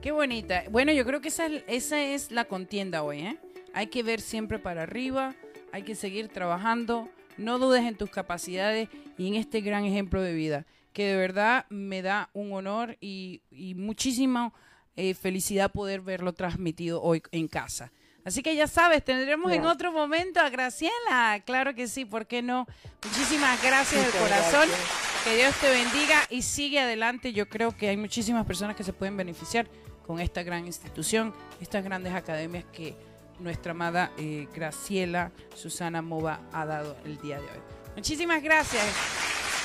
Qué bonita. Bueno, yo creo que esa, esa es la contienda hoy, ¿eh? Hay que ver siempre para arriba, hay que seguir trabajando, no dudes en tus capacidades y en este gran ejemplo de vida, que de verdad me da un honor y, y muchísima eh, felicidad poder verlo transmitido hoy en casa. Así que ya sabes, tendremos en otro momento a Graciela. Claro que sí, ¿por qué no? Muchísimas gracias de Muchas corazón. gracias. Que Dios te bendiga y sigue adelante. Yo creo que hay muchísimas personas que se pueden beneficiar con esta gran institución, estas grandes academias que nuestra amada eh, Graciela Susana Mova ha dado el día de hoy. Muchísimas gracias.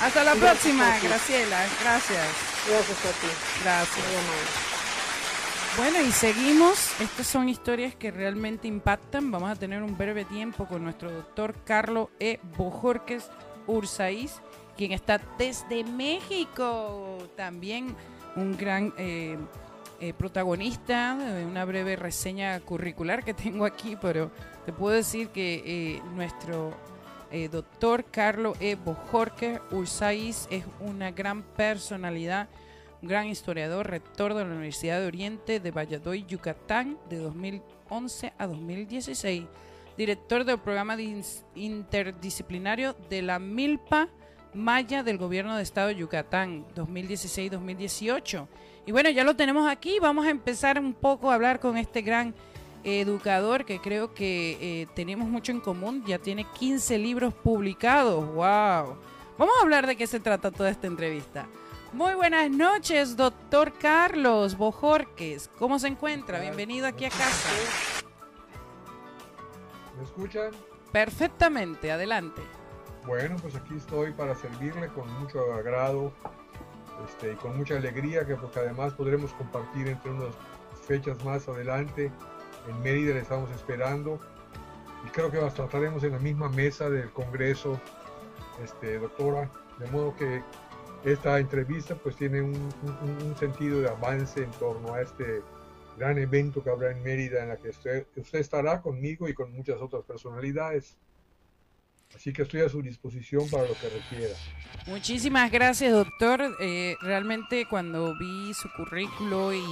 Hasta la próxima, Graciela. Gracias. Gracias a ti. Gracias. Bueno, y seguimos. Estas son historias que realmente impactan. Vamos a tener un breve tiempo con nuestro doctor Carlos E. Bojorques Ursaiz, quien está desde México. También un gran eh, eh, protagonista de una breve reseña curricular que tengo aquí, pero te puedo decir que eh, nuestro doctor Carlos E. Bojorques Ursaiz es una gran personalidad gran historiador, rector de la Universidad de Oriente de Valladolid, Yucatán, de 2011 a 2016, director del programa interdisciplinario de la Milpa Maya del Gobierno de Estado de Yucatán, 2016-2018. Y bueno, ya lo tenemos aquí, vamos a empezar un poco a hablar con este gran educador que creo que eh, tenemos mucho en común, ya tiene 15 libros publicados, wow. Vamos a hablar de qué se trata toda esta entrevista. Muy buenas noches, doctor Carlos Bojorques. ¿Cómo se encuentra? Bienvenido aquí a casa. ¿Me escuchan? Perfectamente, adelante. Bueno, pues aquí estoy para servirle con mucho agrado este, y con mucha alegría, que porque además podremos compartir entre unas fechas más adelante. En Mérida le estamos esperando y creo que trataremos en la misma mesa del Congreso, este, doctora, de modo que esta entrevista pues tiene un, sentido de avance en torno a este gran evento que habrá en Mérida en la que usted, estará conmigo y con muchas otras personalidades. Así que estoy a su disposición para lo que requiera. Muchísimas gracias, doctor. Eh, realmente cuando vi su currículo y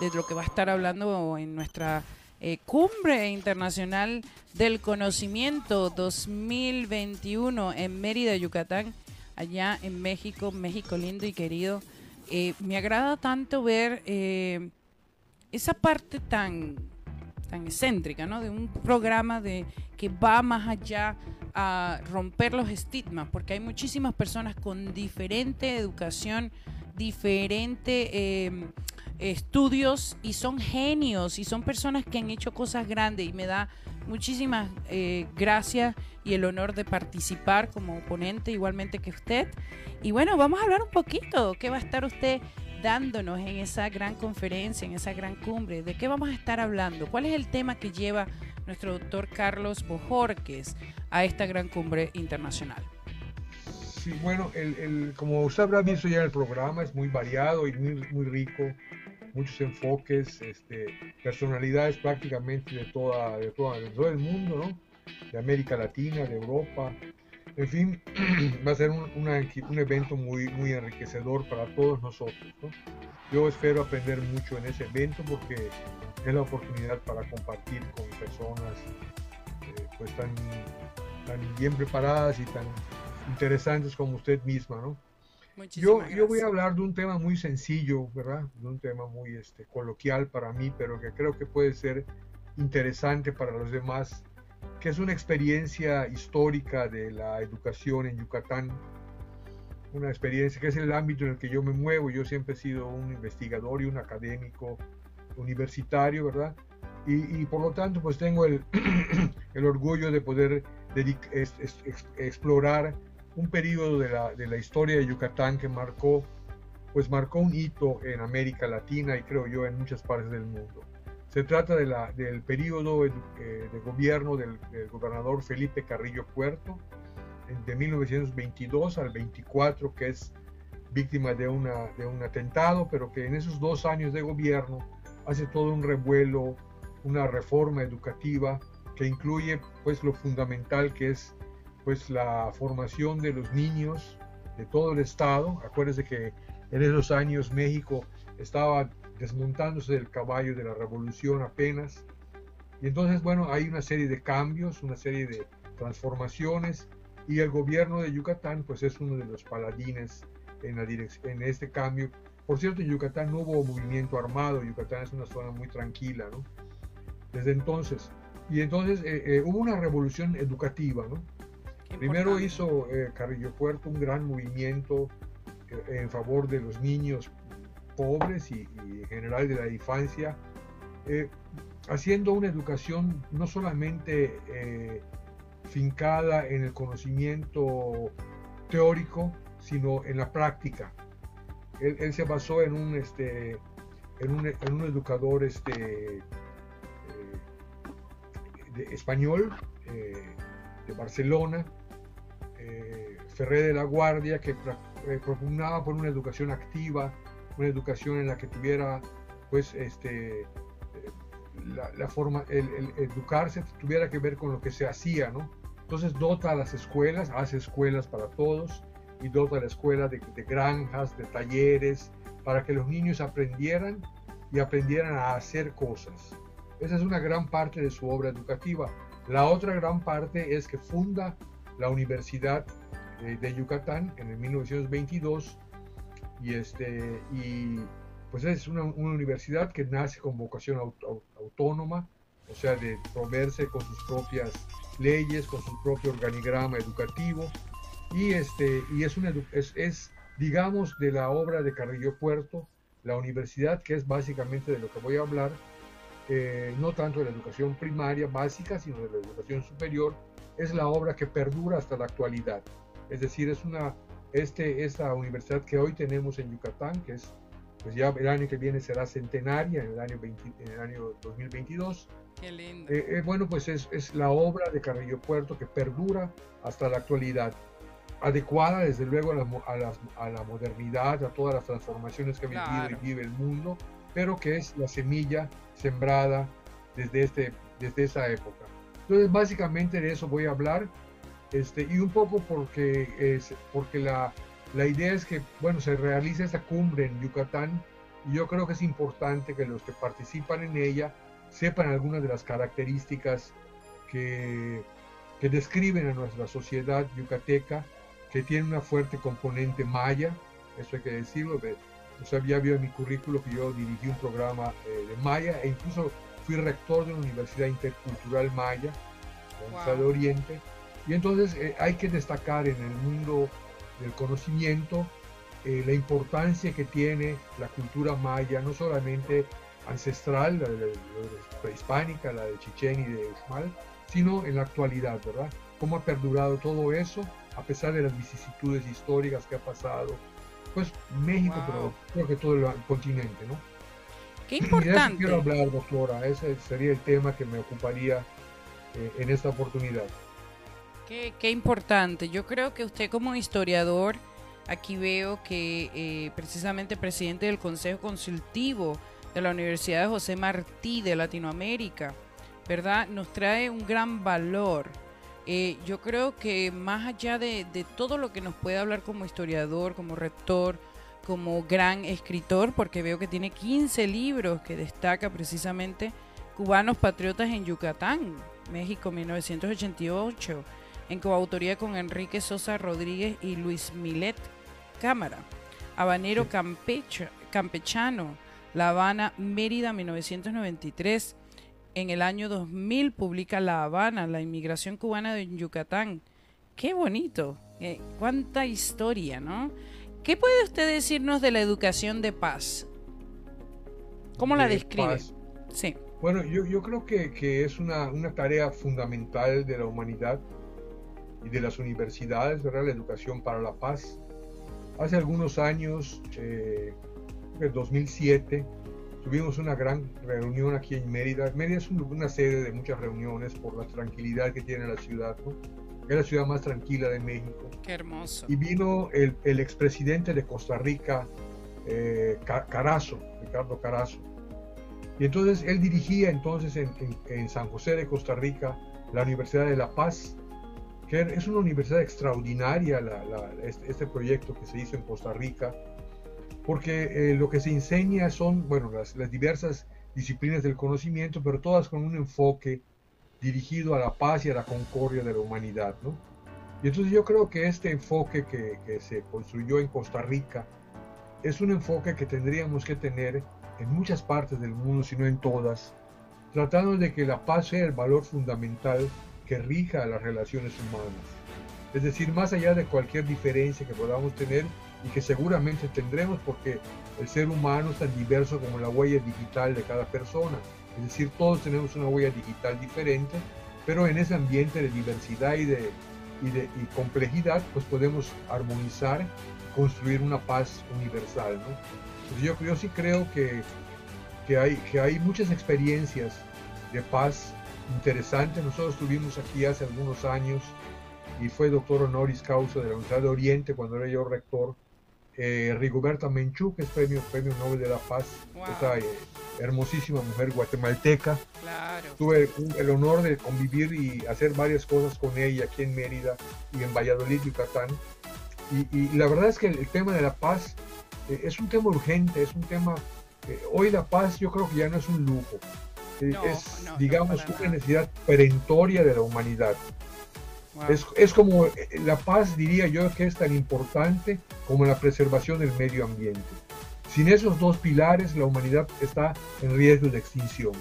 de lo que va a estar hablando en nuestra eh, cumbre internacional del conocimiento 2021 en Mérida, Yucatán, allá en México, México lindo y querido. Eh, me agrada tanto ver eh, esa parte tan, tan excéntrica, ¿no? De un programa de, que va más allá a romper los estigmas, porque hay muchísimas personas con diferente educación, diferente em, estudios y son genios y son personas que han hecho cosas grandes y me da muchísimas eh, gracias y el honor de participar como ponente igualmente que usted. Y bueno, vamos a hablar un poquito, ¿qué va a estar usted dándonos en esa gran conferencia, en esa gran cumbre? ¿De qué vamos a estar hablando? ¿Cuál es el tema que lleva nuestro doctor Carlos Bojorques a esta gran cumbre internacional? Sí, bueno, el, como usted habrá visto ya en el programa, es muy variado y muy, muy rico muchos enfoques, este, personalidades prácticamente de, toda, de, toda, todo el mundo, ¿no? de América Latina, de Europa. En fin, va a ser un, un, evento muy, muy enriquecedor para todos nosotros. ¿no? Yo espero aprender mucho en ese evento porque es la oportunidad para compartir con personas eh, pues tan, tan bien preparadas y tan interesantes como usted misma, ¿no? Yo, yo, voy a hablar de un tema muy sencillo, ¿verdad? De un tema muy este, coloquial para mí, pero que creo que puede ser interesante para los demás, que es una experiencia histórica de la educación en Yucatán, una experiencia que es el ámbito en el que yo me muevo. Yo siempre he sido un investigador y un académico universitario, ¿verdad? Y, por lo tanto, pues tengo el, el orgullo de poder explorar un periodo de la, de la, historia de Yucatán que marcó, pues marcó un hito en América Latina y creo yo en muchas partes del mundo. Se trata de la, del periodo eh, de gobierno del, gobernador Felipe Carrillo Puerto, de 1922 al 24, que es víctima de, una, de un atentado, pero que en esos dos años de gobierno hace todo un revuelo, una reforma educativa que incluye pues lo fundamental que es pues la formación de los niños de todo el estado. Acuérdense que en esos años México estaba desmontándose del caballo de la revolución apenas. Y entonces, bueno, hay una serie de cambios, una serie de transformaciones y el gobierno de Yucatán pues es uno de los paladines en, la en este cambio. Por cierto, en Yucatán no hubo movimiento armado, Yucatán es una zona muy tranquila, ¿no? Desde entonces. Y entonces eh, eh, hubo una revolución educativa, ¿no? Primero hizo eh, Carrillo Puerto un gran movimiento en favor de los niños pobres y, en general de la infancia, haciendo una educación no solamente fincada en el conocimiento teórico, sino en la práctica. Él, se basó en un, este, en un, en un educador este, eh, de español eh, de Barcelona, Ferré de la Guardia, que propugnaba por una educación activa, una educación en la que tuviera pues este la, forma, el, educarse tuviera que ver con lo que se hacía, ¿no? Entonces dota a las escuelas, hace escuelas para todos y dota la escuela de, granjas, de talleres, para que los niños aprendieran y aprendieran a hacer cosas. Esa es una gran parte de su obra educativa. La otra gran parte es que funda la Universidad de, de Yucatán en el 1922 y, este, y pues es una, universidad que nace con vocación autónoma, o sea, de proveerse con sus propias leyes, con su propio organigrama educativo, y, este, y es, una, es, digamos, de la obra de Carrillo Puerto, la universidad, que es básicamente de lo que voy a hablar, eh, no tanto de la educación primaria básica, sino de la educación superior, es la obra que perdura hasta la actualidad. Es decir, es una, este, esta universidad que hoy tenemos en Yucatán, que es pues ya el año que viene será centenaria, en el año, en el año 2022. Qué lindo. Eh, eh, bueno, pues es, es, la obra de Carrillo Puerto que perdura hasta la actualidad, adecuada desde luego a la, a, a la modernidad, a todas las transformaciones que ha vivido y vive el mundo, pero que es la semilla sembrada desde, este, desde esa época. Entonces, básicamente de eso voy a hablar, este, y un poco porque, es, porque la, la idea es que, bueno, se realiza esta cumbre en Yucatán y yo creo que es importante que los que participan en ella sepan algunas de las características que, que describen a nuestra sociedad yucateca, que tiene una fuerte componente maya, eso hay que decirlo, o sea, ya vio en mi currículo que yo dirigí un programa eh, de maya e incluso fui rector de una universidad intercultural maya, en de Oriente, y entonces eh, hay que destacar en el mundo del conocimiento, eh, la importancia que tiene la cultura maya, no solamente ancestral, la de, prehispánica, la de Chichén y de Uxmal, sino en la actualidad, ¿verdad? Cómo ha perdurado todo eso a pesar de las vicisitudes históricas que ha pasado, pues México, pero creo que todo el continente, ¿no? Qué importante. quiero hablar, doctora, ese sería el tema que me ocuparía eh, en esta oportunidad. Qué, importante. Yo creo que usted como historiador, aquí veo que eh, precisamente presidente del Consejo Consultivo de la Universidad de José Martí de Latinoamérica, ¿verdad? Nos trae un gran valor. Eh, yo creo que más allá de, de todo lo que nos puede hablar como historiador, como rector, como gran escritor, porque veo que tiene 15 libros que destaca precisamente Cubanos Patriotas en Yucatán, México 1988 en coautoría con Enrique Sosa Rodríguez y Luis Milet Cámara. Habanero Campechano, La Habana, Mérida, 1993. En el año 2000 publica La Habana, la inmigración cubana de Yucatán. Qué bonito, eh, cuánta historia, ¿no? ¿Qué puede usted decirnos de la educación de paz? ¿Cómo la describe? Sí. Bueno, yo, yo creo que, que es una, una, tarea fundamental de la humanidad y de las universidades, ¿verdad? la educación para la paz. Hace algunos años, eh, en 2007, tuvimos una gran reunión aquí en Mérida. Mérida es una sede de muchas reuniones por la tranquilidad que tiene la ciudad. ¿no? Es la ciudad más tranquila de México. Qué hermoso. Y vino el, el expresidente de Costa Rica, eh, Carazo, Ricardo Carazo. Y entonces él dirigía entonces en, en San José de Costa Rica la Universidad de La Paz que es una universidad extraordinaria este, este, proyecto que se hizo en Costa Rica, porque eh, lo que se enseña son, bueno, las, diversas disciplinas del conocimiento, pero todas con un enfoque dirigido a la paz y a la concordia de la humanidad, ¿no? Y entonces yo creo que este enfoque que, que se construyó en Costa Rica es un enfoque que tendríamos que tener en muchas partes del mundo, si no en todas, tratando de que la paz sea el valor fundamental que rija las relaciones humanas. Es decir, más allá de cualquier diferencia que podamos tener y que seguramente tendremos porque el ser humano es tan diverso como la huella digital de cada persona. Es decir, todos tenemos una huella digital diferente, pero en ese ambiente de diversidad y de, y de complejidad, pues podemos armonizar construir una paz universal. ¿no? yo, yo sí creo que, que, hay, que hay muchas experiencias de paz interesantes. Nosotros estuvimos aquí hace algunos años y fue doctor honoris causa de la Universidad de Oriente cuando era yo rector. Eh, Rigoberta Menchú, que es premio, premio Nobel de la Paz, esa eh, hermosísima mujer guatemalteca. Tuve el honor de convivir y hacer varias cosas con ella aquí en Mérida y en Valladolid, Yucatán. Y, y la verdad es que el, tema de la paz eh, es un tema urgente, es un tema... Hoy la paz yo creo que ya no es un lujo, es, digamos, una necesidad perentoria de la humanidad. Es, es, como eh, la paz, diría yo, que es tan importante como la preservación del medio ambiente. Sin esos dos pilares, la humanidad está en riesgo de extinción.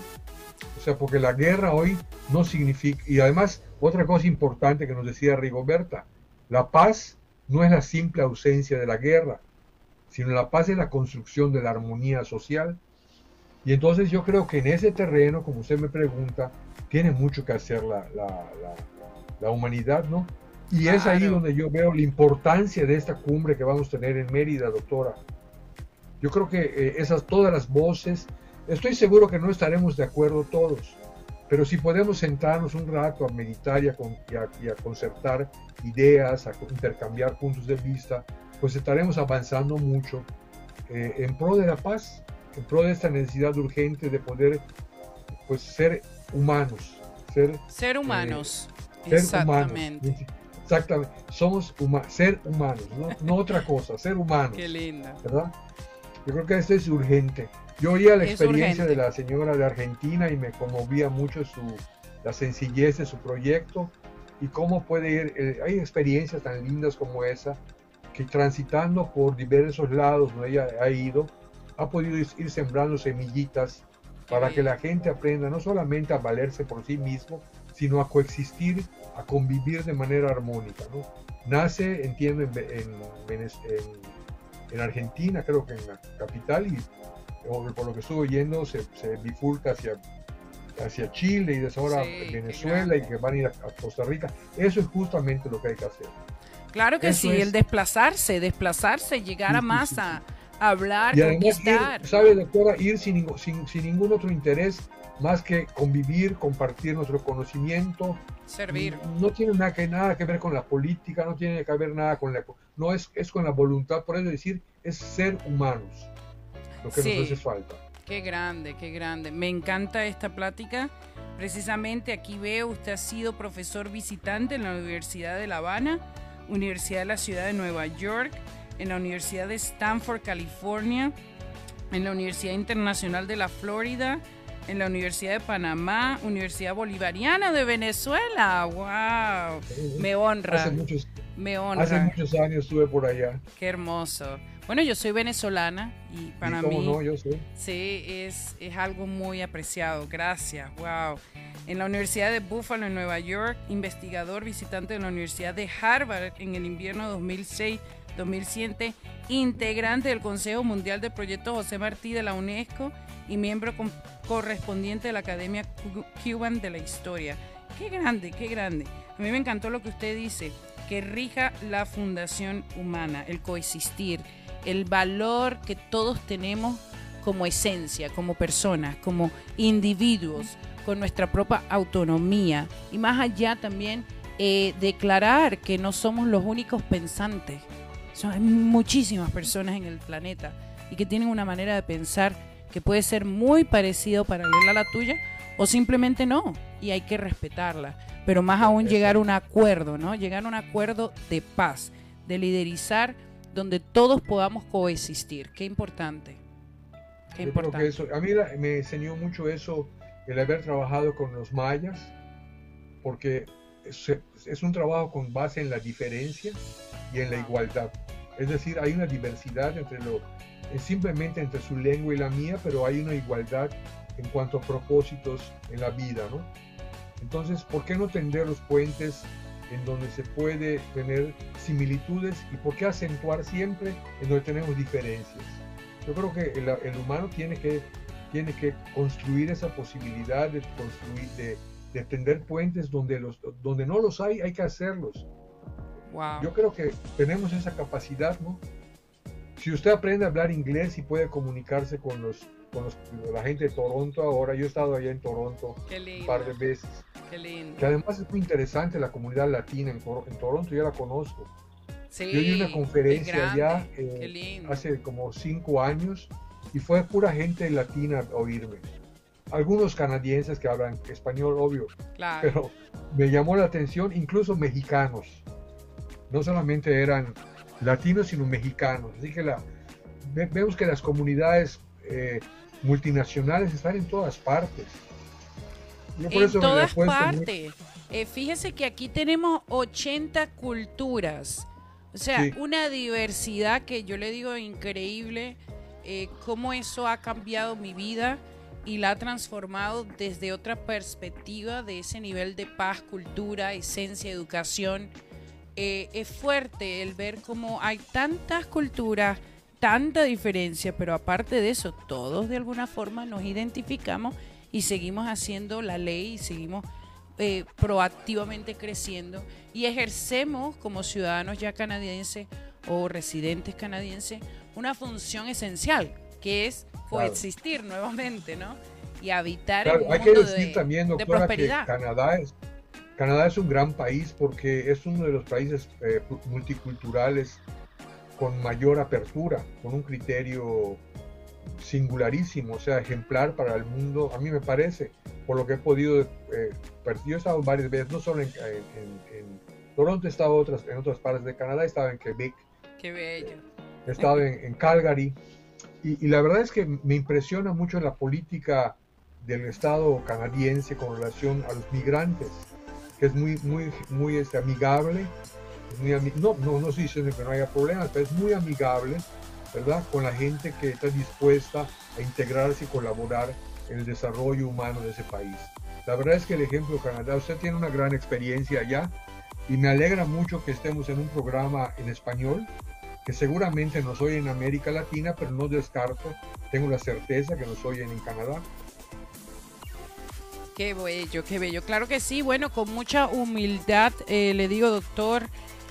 O sea, porque la guerra hoy no significa, y además, otra cosa importante que nos decía Rigoberta, la paz no es la simple ausencia de la guerra, sino la paz es la construcción de la armonía social. Y entonces yo creo que en ese terreno, como usted me pregunta, tiene mucho que hacer la humanidad, ¿no? Y es ahí donde yo veo la importancia de esta cumbre que vamos a tener en Mérida, doctora. Yo creo que eh, esas todas las voces, estoy seguro que no estaremos de acuerdo todos, pero si podemos sentarnos un rato a meditar y a, concertar ideas, a intercambiar puntos de vista, pues estaremos avanzando mucho eh, en pro de la paz, en pro de esta necesidad urgente de poder pues ser humanos, ser, ser humanos. Ser Exactamente. Humanos. Exactamente. Somos ser humanos, ¿no? otra cosa, ser humanos. Qué linda. ¿Verdad? Yo creo que esto es urgente. Yo oía la experiencia de la señora de Argentina y me conmovía mucho su, la sencillez de su proyecto y cómo puede ir. Eh, hay experiencias tan lindas como esa que transitando por diversos lados donde ella ha ido, ha podido ir sembrando semillitas para que la gente aprenda no solamente a valerse por sí mismo, sino a coexistir, a convivir de manera armónica. ¿no? Nace, entiendo, en, en, Argentina, creo que en la capital, y por lo que estuve oyendo, se, bifurca hacia, hacia Chile y desde ahora Venezuela y que van a ir a, Costa Rica. Eso es justamente lo que hay que hacer. Claro que sí, el desplazarse, desplazarse, llegar a más a hablar, y además ¿Sabe, doctora? Ir sin, sin, sin ningún otro interés más que convivir, compartir nuestro conocimiento. Servir. No tiene nada que, nada que ver con la política, no tiene que ver nada con la... No es, es con la voluntad, por eso decir, es ser humanos, lo que nos hace falta. Qué grande, qué grande. Me encanta esta plática. Precisamente aquí veo, usted ha sido profesor visitante en la Universidad de La Habana, Universidad de la Ciudad de Nueva York, en la Universidad de Stanford, California, en la Universidad Internacional de la Florida, en la Universidad de Panamá, Universidad Bolivariana de Venezuela. ¡Wow! Me honra. Hace muchos, me honra. Hace muchos años estuve por allá. Qué hermoso. Bueno, yo soy venezolana y para mí. No, yo sé. Sí, es, es algo muy apreciado. Gracias. ¡Wow! En la Universidad de Buffalo, en Nueva York, investigador visitante de la Universidad de Harvard en el invierno 2006. 2007, integrante del Consejo Mundial del Proyecto José Martí de la UNESCO y miembro correspondiente de la Academia Cuban de la Historia. Qué grande, qué grande. A mí me encantó lo que usted dice, que rija la fundación humana, el coexistir, el valor que todos tenemos como esencia, como personas, como individuos, con nuestra propia autonomía y más allá también eh, declarar que no somos los únicos pensantes. Son muchísimas personas en el planeta y que tienen una manera de pensar que puede ser muy parecido, paralela a la tuya, o simplemente no, y hay que respetarla. Pero más aún llegar a un acuerdo, ¿no? Llegar a un acuerdo de paz, de liderizar, donde todos podamos coexistir. Qué importante. Qué importante. Eso, a mí me enseñó mucho eso, el haber trabajado con los mayas, porque es, es un trabajo con base en la diferencia y en la igualdad. Es decir, hay una diversidad entre lo, es simplemente entre su lengua y la mía, pero hay una igualdad en cuanto a propósitos en la vida, ¿no? Entonces, ¿por qué no tender los puentes en donde se puede tener similitudes y por qué acentuar siempre en donde tenemos diferencias? Yo creo que el, humano tiene que tiene que construir esa posibilidad de construir, de, de tender puentes donde, los, donde no los hay, hay que hacerlos. Yo creo que tenemos esa capacidad, ¿no? Si usted aprende a hablar inglés y puede comunicarse con los con la gente de Toronto ahora. Yo he estado allá en Toronto un par de veces. Qué lindo. Que además es muy interesante la comunidad latina en, Toronto, ya la conozco. Sí, yo di una conferencia allá eh, hace como cinco años y fue pura gente latina a oírme. Algunos canadienses que hablan español, obvio, claro. pero me llamó la atención, incluso mexicanos. No solamente eran latinos, sino mexicanos. Así que la, vemos que las comunidades eh, multinacionales están en todas partes. en todas partes. Eh, fíjese que aquí tenemos 80 culturas. O sea, una diversidad que yo le digo increíble, eh, cómo eso ha cambiado mi vida y la ha transformado desde otra perspectiva de ese nivel de paz, cultura, esencia, educación. Eh, es fuerte el ver cómo hay tantas culturas, tanta diferencia, pero aparte de eso, todos de alguna forma nos identificamos y seguimos haciendo la ley y seguimos eh, proactivamente creciendo y ejercemos como ciudadanos ya canadienses o residentes canadienses una función esencial, que es coexistir nuevamente, ¿no? Y habitar en un hay que decir también, doctora, que Canadá es, Canadá es un gran país porque es uno de los países eh, multiculturales con mayor apertura, con un criterio singularísimo, o sea, ejemplar para el mundo, a mí me parece, por lo que he podido, eh, yo he estado varias veces, no solo en, Toronto, he estado otras, en otras partes de Canadá, he estado en Quebec, Qué bello. he estado en, Calgary, y, la verdad es que me impresiona mucho la política del Estado canadiense con relación a los migrantes, es muy, muy, muy este, amigable, no, no, no diciendo que no haya problemas, pero es muy amigable, ¿verdad? Con la gente que está dispuesta a integrarse y colaborar en el desarrollo humano de ese país. La verdad es que el ejemplo de Canadá, usted tiene una gran experiencia allá y me alegra mucho que estemos en un programa en español que seguramente nos oyen en América Latina, pero no descarto, tengo la certeza que nos oyen en Canadá. Qué bello, qué bello. Claro que sí, bueno, con mucha humildad eh, le digo, doctor,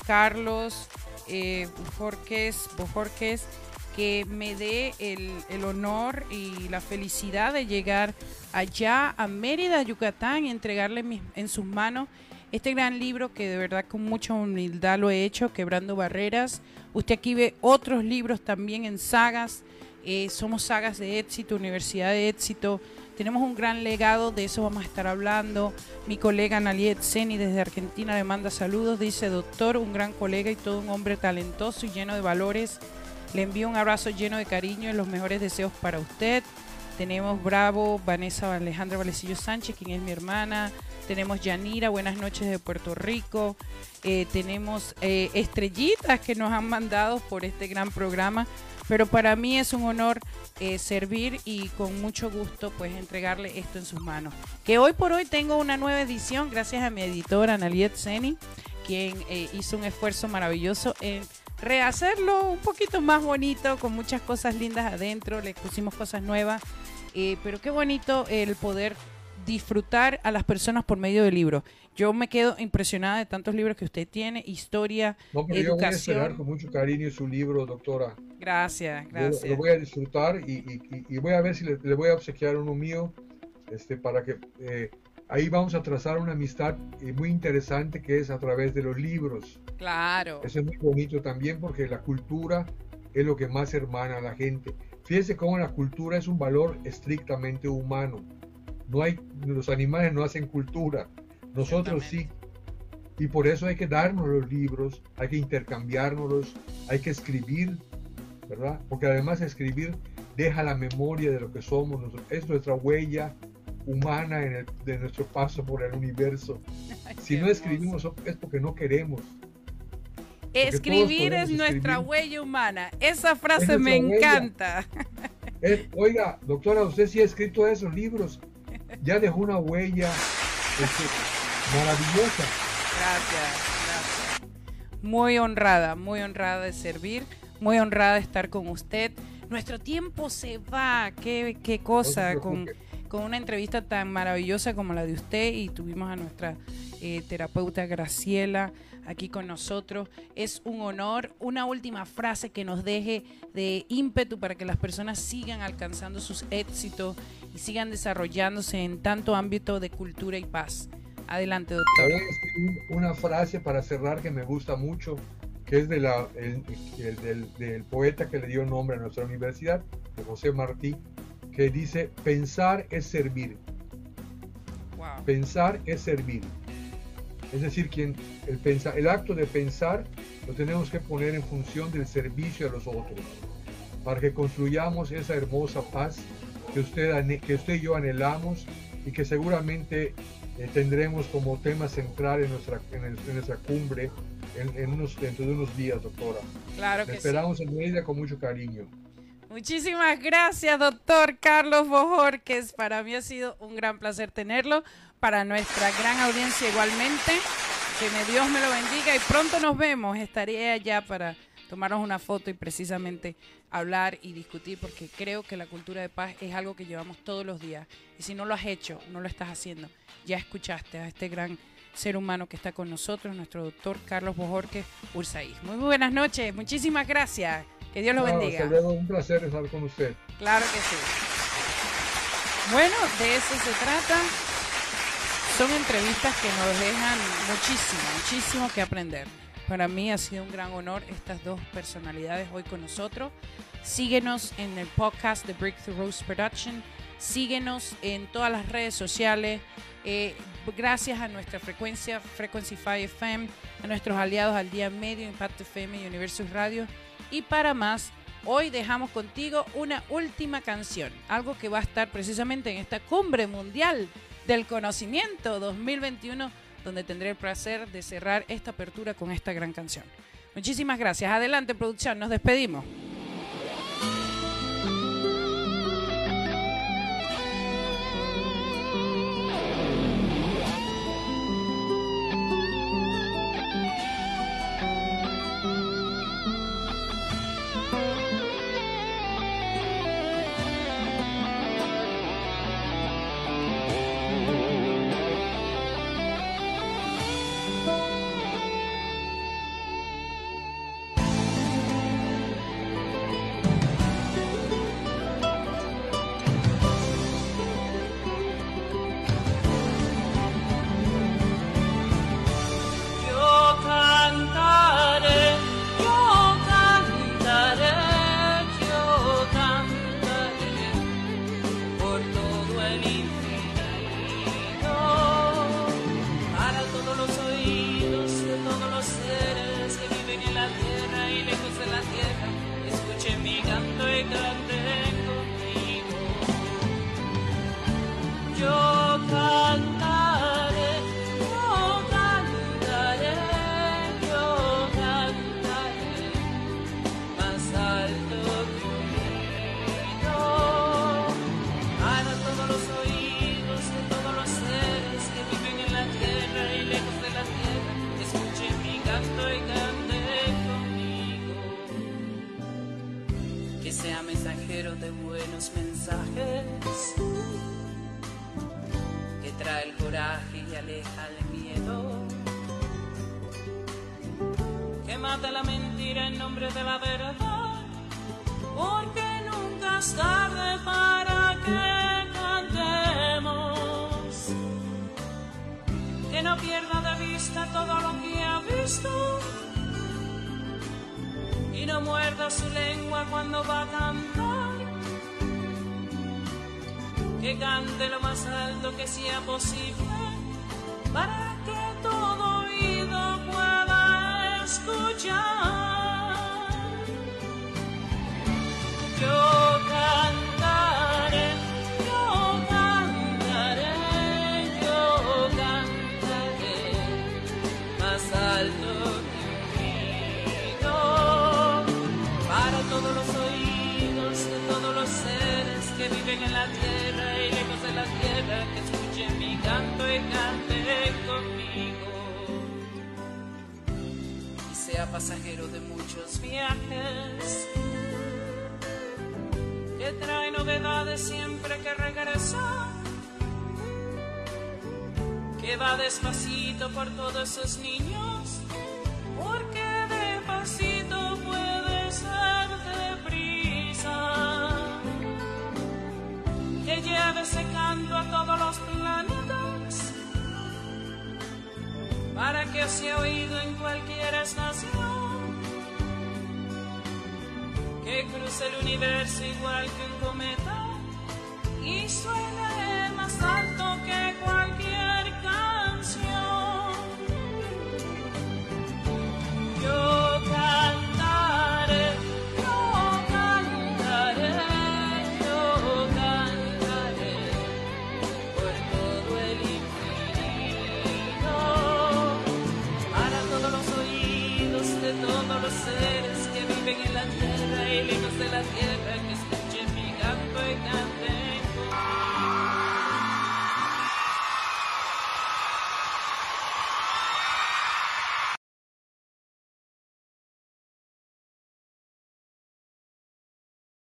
Carlos eh, Bojorquez, que me dé el, honor y la felicidad de llegar allá a Mérida, Yucatán, y entregarle en sus manos este gran libro que de verdad con mucha humildad lo he hecho, Quebrando Barreras. Usted aquí ve otros libros también en sagas. Eh, somos sagas de éxito, Universidad de Éxito. Tenemos un gran legado, de eso vamos a estar hablando. Mi colega Naliet Seni desde Argentina le manda saludos. Dice, doctor, un gran colega y todo un hombre talentoso y lleno de valores. Le envío un abrazo lleno de cariño y los mejores deseos para usted. Tenemos Bravo, Vanessa Alejandra Valecillo Sánchez, quien es mi hermana. Tenemos Yanira, buenas noches de Puerto Rico. Eh, tenemos eh, estrellitas que nos han mandado por este gran programa. Pero para mí es un honor eh, servir y con mucho gusto pues entregarle esto en sus manos. Que hoy por hoy tengo una nueva edición gracias a mi editora Analiet Seni, quien eh, hizo un esfuerzo maravilloso en rehacerlo un poquito más bonito, con muchas cosas lindas adentro, le pusimos cosas nuevas, eh, pero qué bonito el poder disfrutar a las personas por medio de libros. Yo me quedo impresionada de tantos libros que usted tiene, historia, no, pero Yo voy a esperar con mucho cariño su libro, doctora. Gracias, gracias. lo voy a disfrutar y, voy a ver si le, voy a obsequiar uno mío, este, para que eh, ahí vamos a trazar una amistad eh, muy interesante que es a través de los libros. Claro. Eso es muy bonito también porque la cultura es lo que más hermana a la gente. Fíjese cómo la cultura es un valor estrictamente humano no hay, los animales no hacen cultura, nosotros sí. Y por eso hay que darnos los libros, hay que intercambiarnos, hay que escribir, ¿verdad? Porque además escribir deja la memoria de lo que somos, es nuestra huella humana en el, de nuestro paso por el universo. si no escribimos es porque no queremos. Escribir es nuestra huella humana. Esa frase me encanta. oiga, doctora, usted sí ha escrito esos libros ya dejó una huella este, maravillosa. Gracias, gracias. Muy honrada, muy honrada de servir, muy honrada de estar con usted. Nuestro tiempo se va. Qué, qué cosa con, con, una entrevista tan maravillosa como la de usted y tuvimos a nuestra eh, terapeuta Graciela aquí con nosotros. Es un honor. Una última frase que nos deje de ímpetu para que las personas sigan alcanzando sus éxitos y sigan desarrollándose en tanto ámbito de cultura y paz. Adelante, doctor. Una frase para cerrar que me gusta mucho, que es de la, del, poeta que le dio nombre a nuestra universidad, de José Martí, que dice, pensar es servir. Pensar es servir. Es decir, quien el, pensa, el acto de pensar lo tenemos que poner en función del servicio a los otros, para que construyamos esa hermosa paz que usted, que usted y yo anhelamos y que seguramente eh, tendremos como tema central en nuestra, en, nuestra cumbre en, unos, dentro de unos días, doctora. Claro que esperamos en Mérida con mucho cariño. Muchísimas gracias, doctor Carlos Bojorques. Para mí ha sido un gran placer tenerlo. Para nuestra gran audiencia igualmente. Que me Dios me lo bendiga y pronto nos vemos. Estaré allá para tomarnos una foto y precisamente hablar y discutir porque creo que la cultura de paz es algo que llevamos todos los días. Y si no lo has hecho, no lo estás haciendo, ya escuchaste a este gran ser humano que está con nosotros, nuestro doctor Carlos Bojorque Ursaí. Muy buenas noches, muchísimas gracias. Que Dios lo bendiga. un placer estar con usted. Claro que sí. Bueno, de eso se trata. Son entrevistas que nos dejan muchísimo, muchísimo que aprender. Para mí ha sido un gran honor estas dos personalidades hoy con nosotros. Síguenos en el podcast de Breakthrough Rose Production. Síguenos en todas las redes sociales. Eh, gracias a nuestra frecuencia, Frequency 5 FM, a nuestros aliados al día medio, Impact FM y Universus Radio y para más, hoy dejamos contigo una última canción, algo que va a estar precisamente en esta cumbre mundial del conocimiento 2021, donde tendré el placer de cerrar esta apertura con esta gran canción. Muchísimas gracias. Adelante, producción, nos despedimos. pierda de vista todo lo que ha visto y no muerda su lengua cuando va a cantar. Que cante lo más alto que sea posible para escuchen mi canto y cante conmigo. Y sea pasajero de muchos viajes que trae novedades siempre que regresa. Que va despacito por todos esos niños radio se ha oído en cualquier estación que cruza el universo igual que un cometa y suena. Yeah.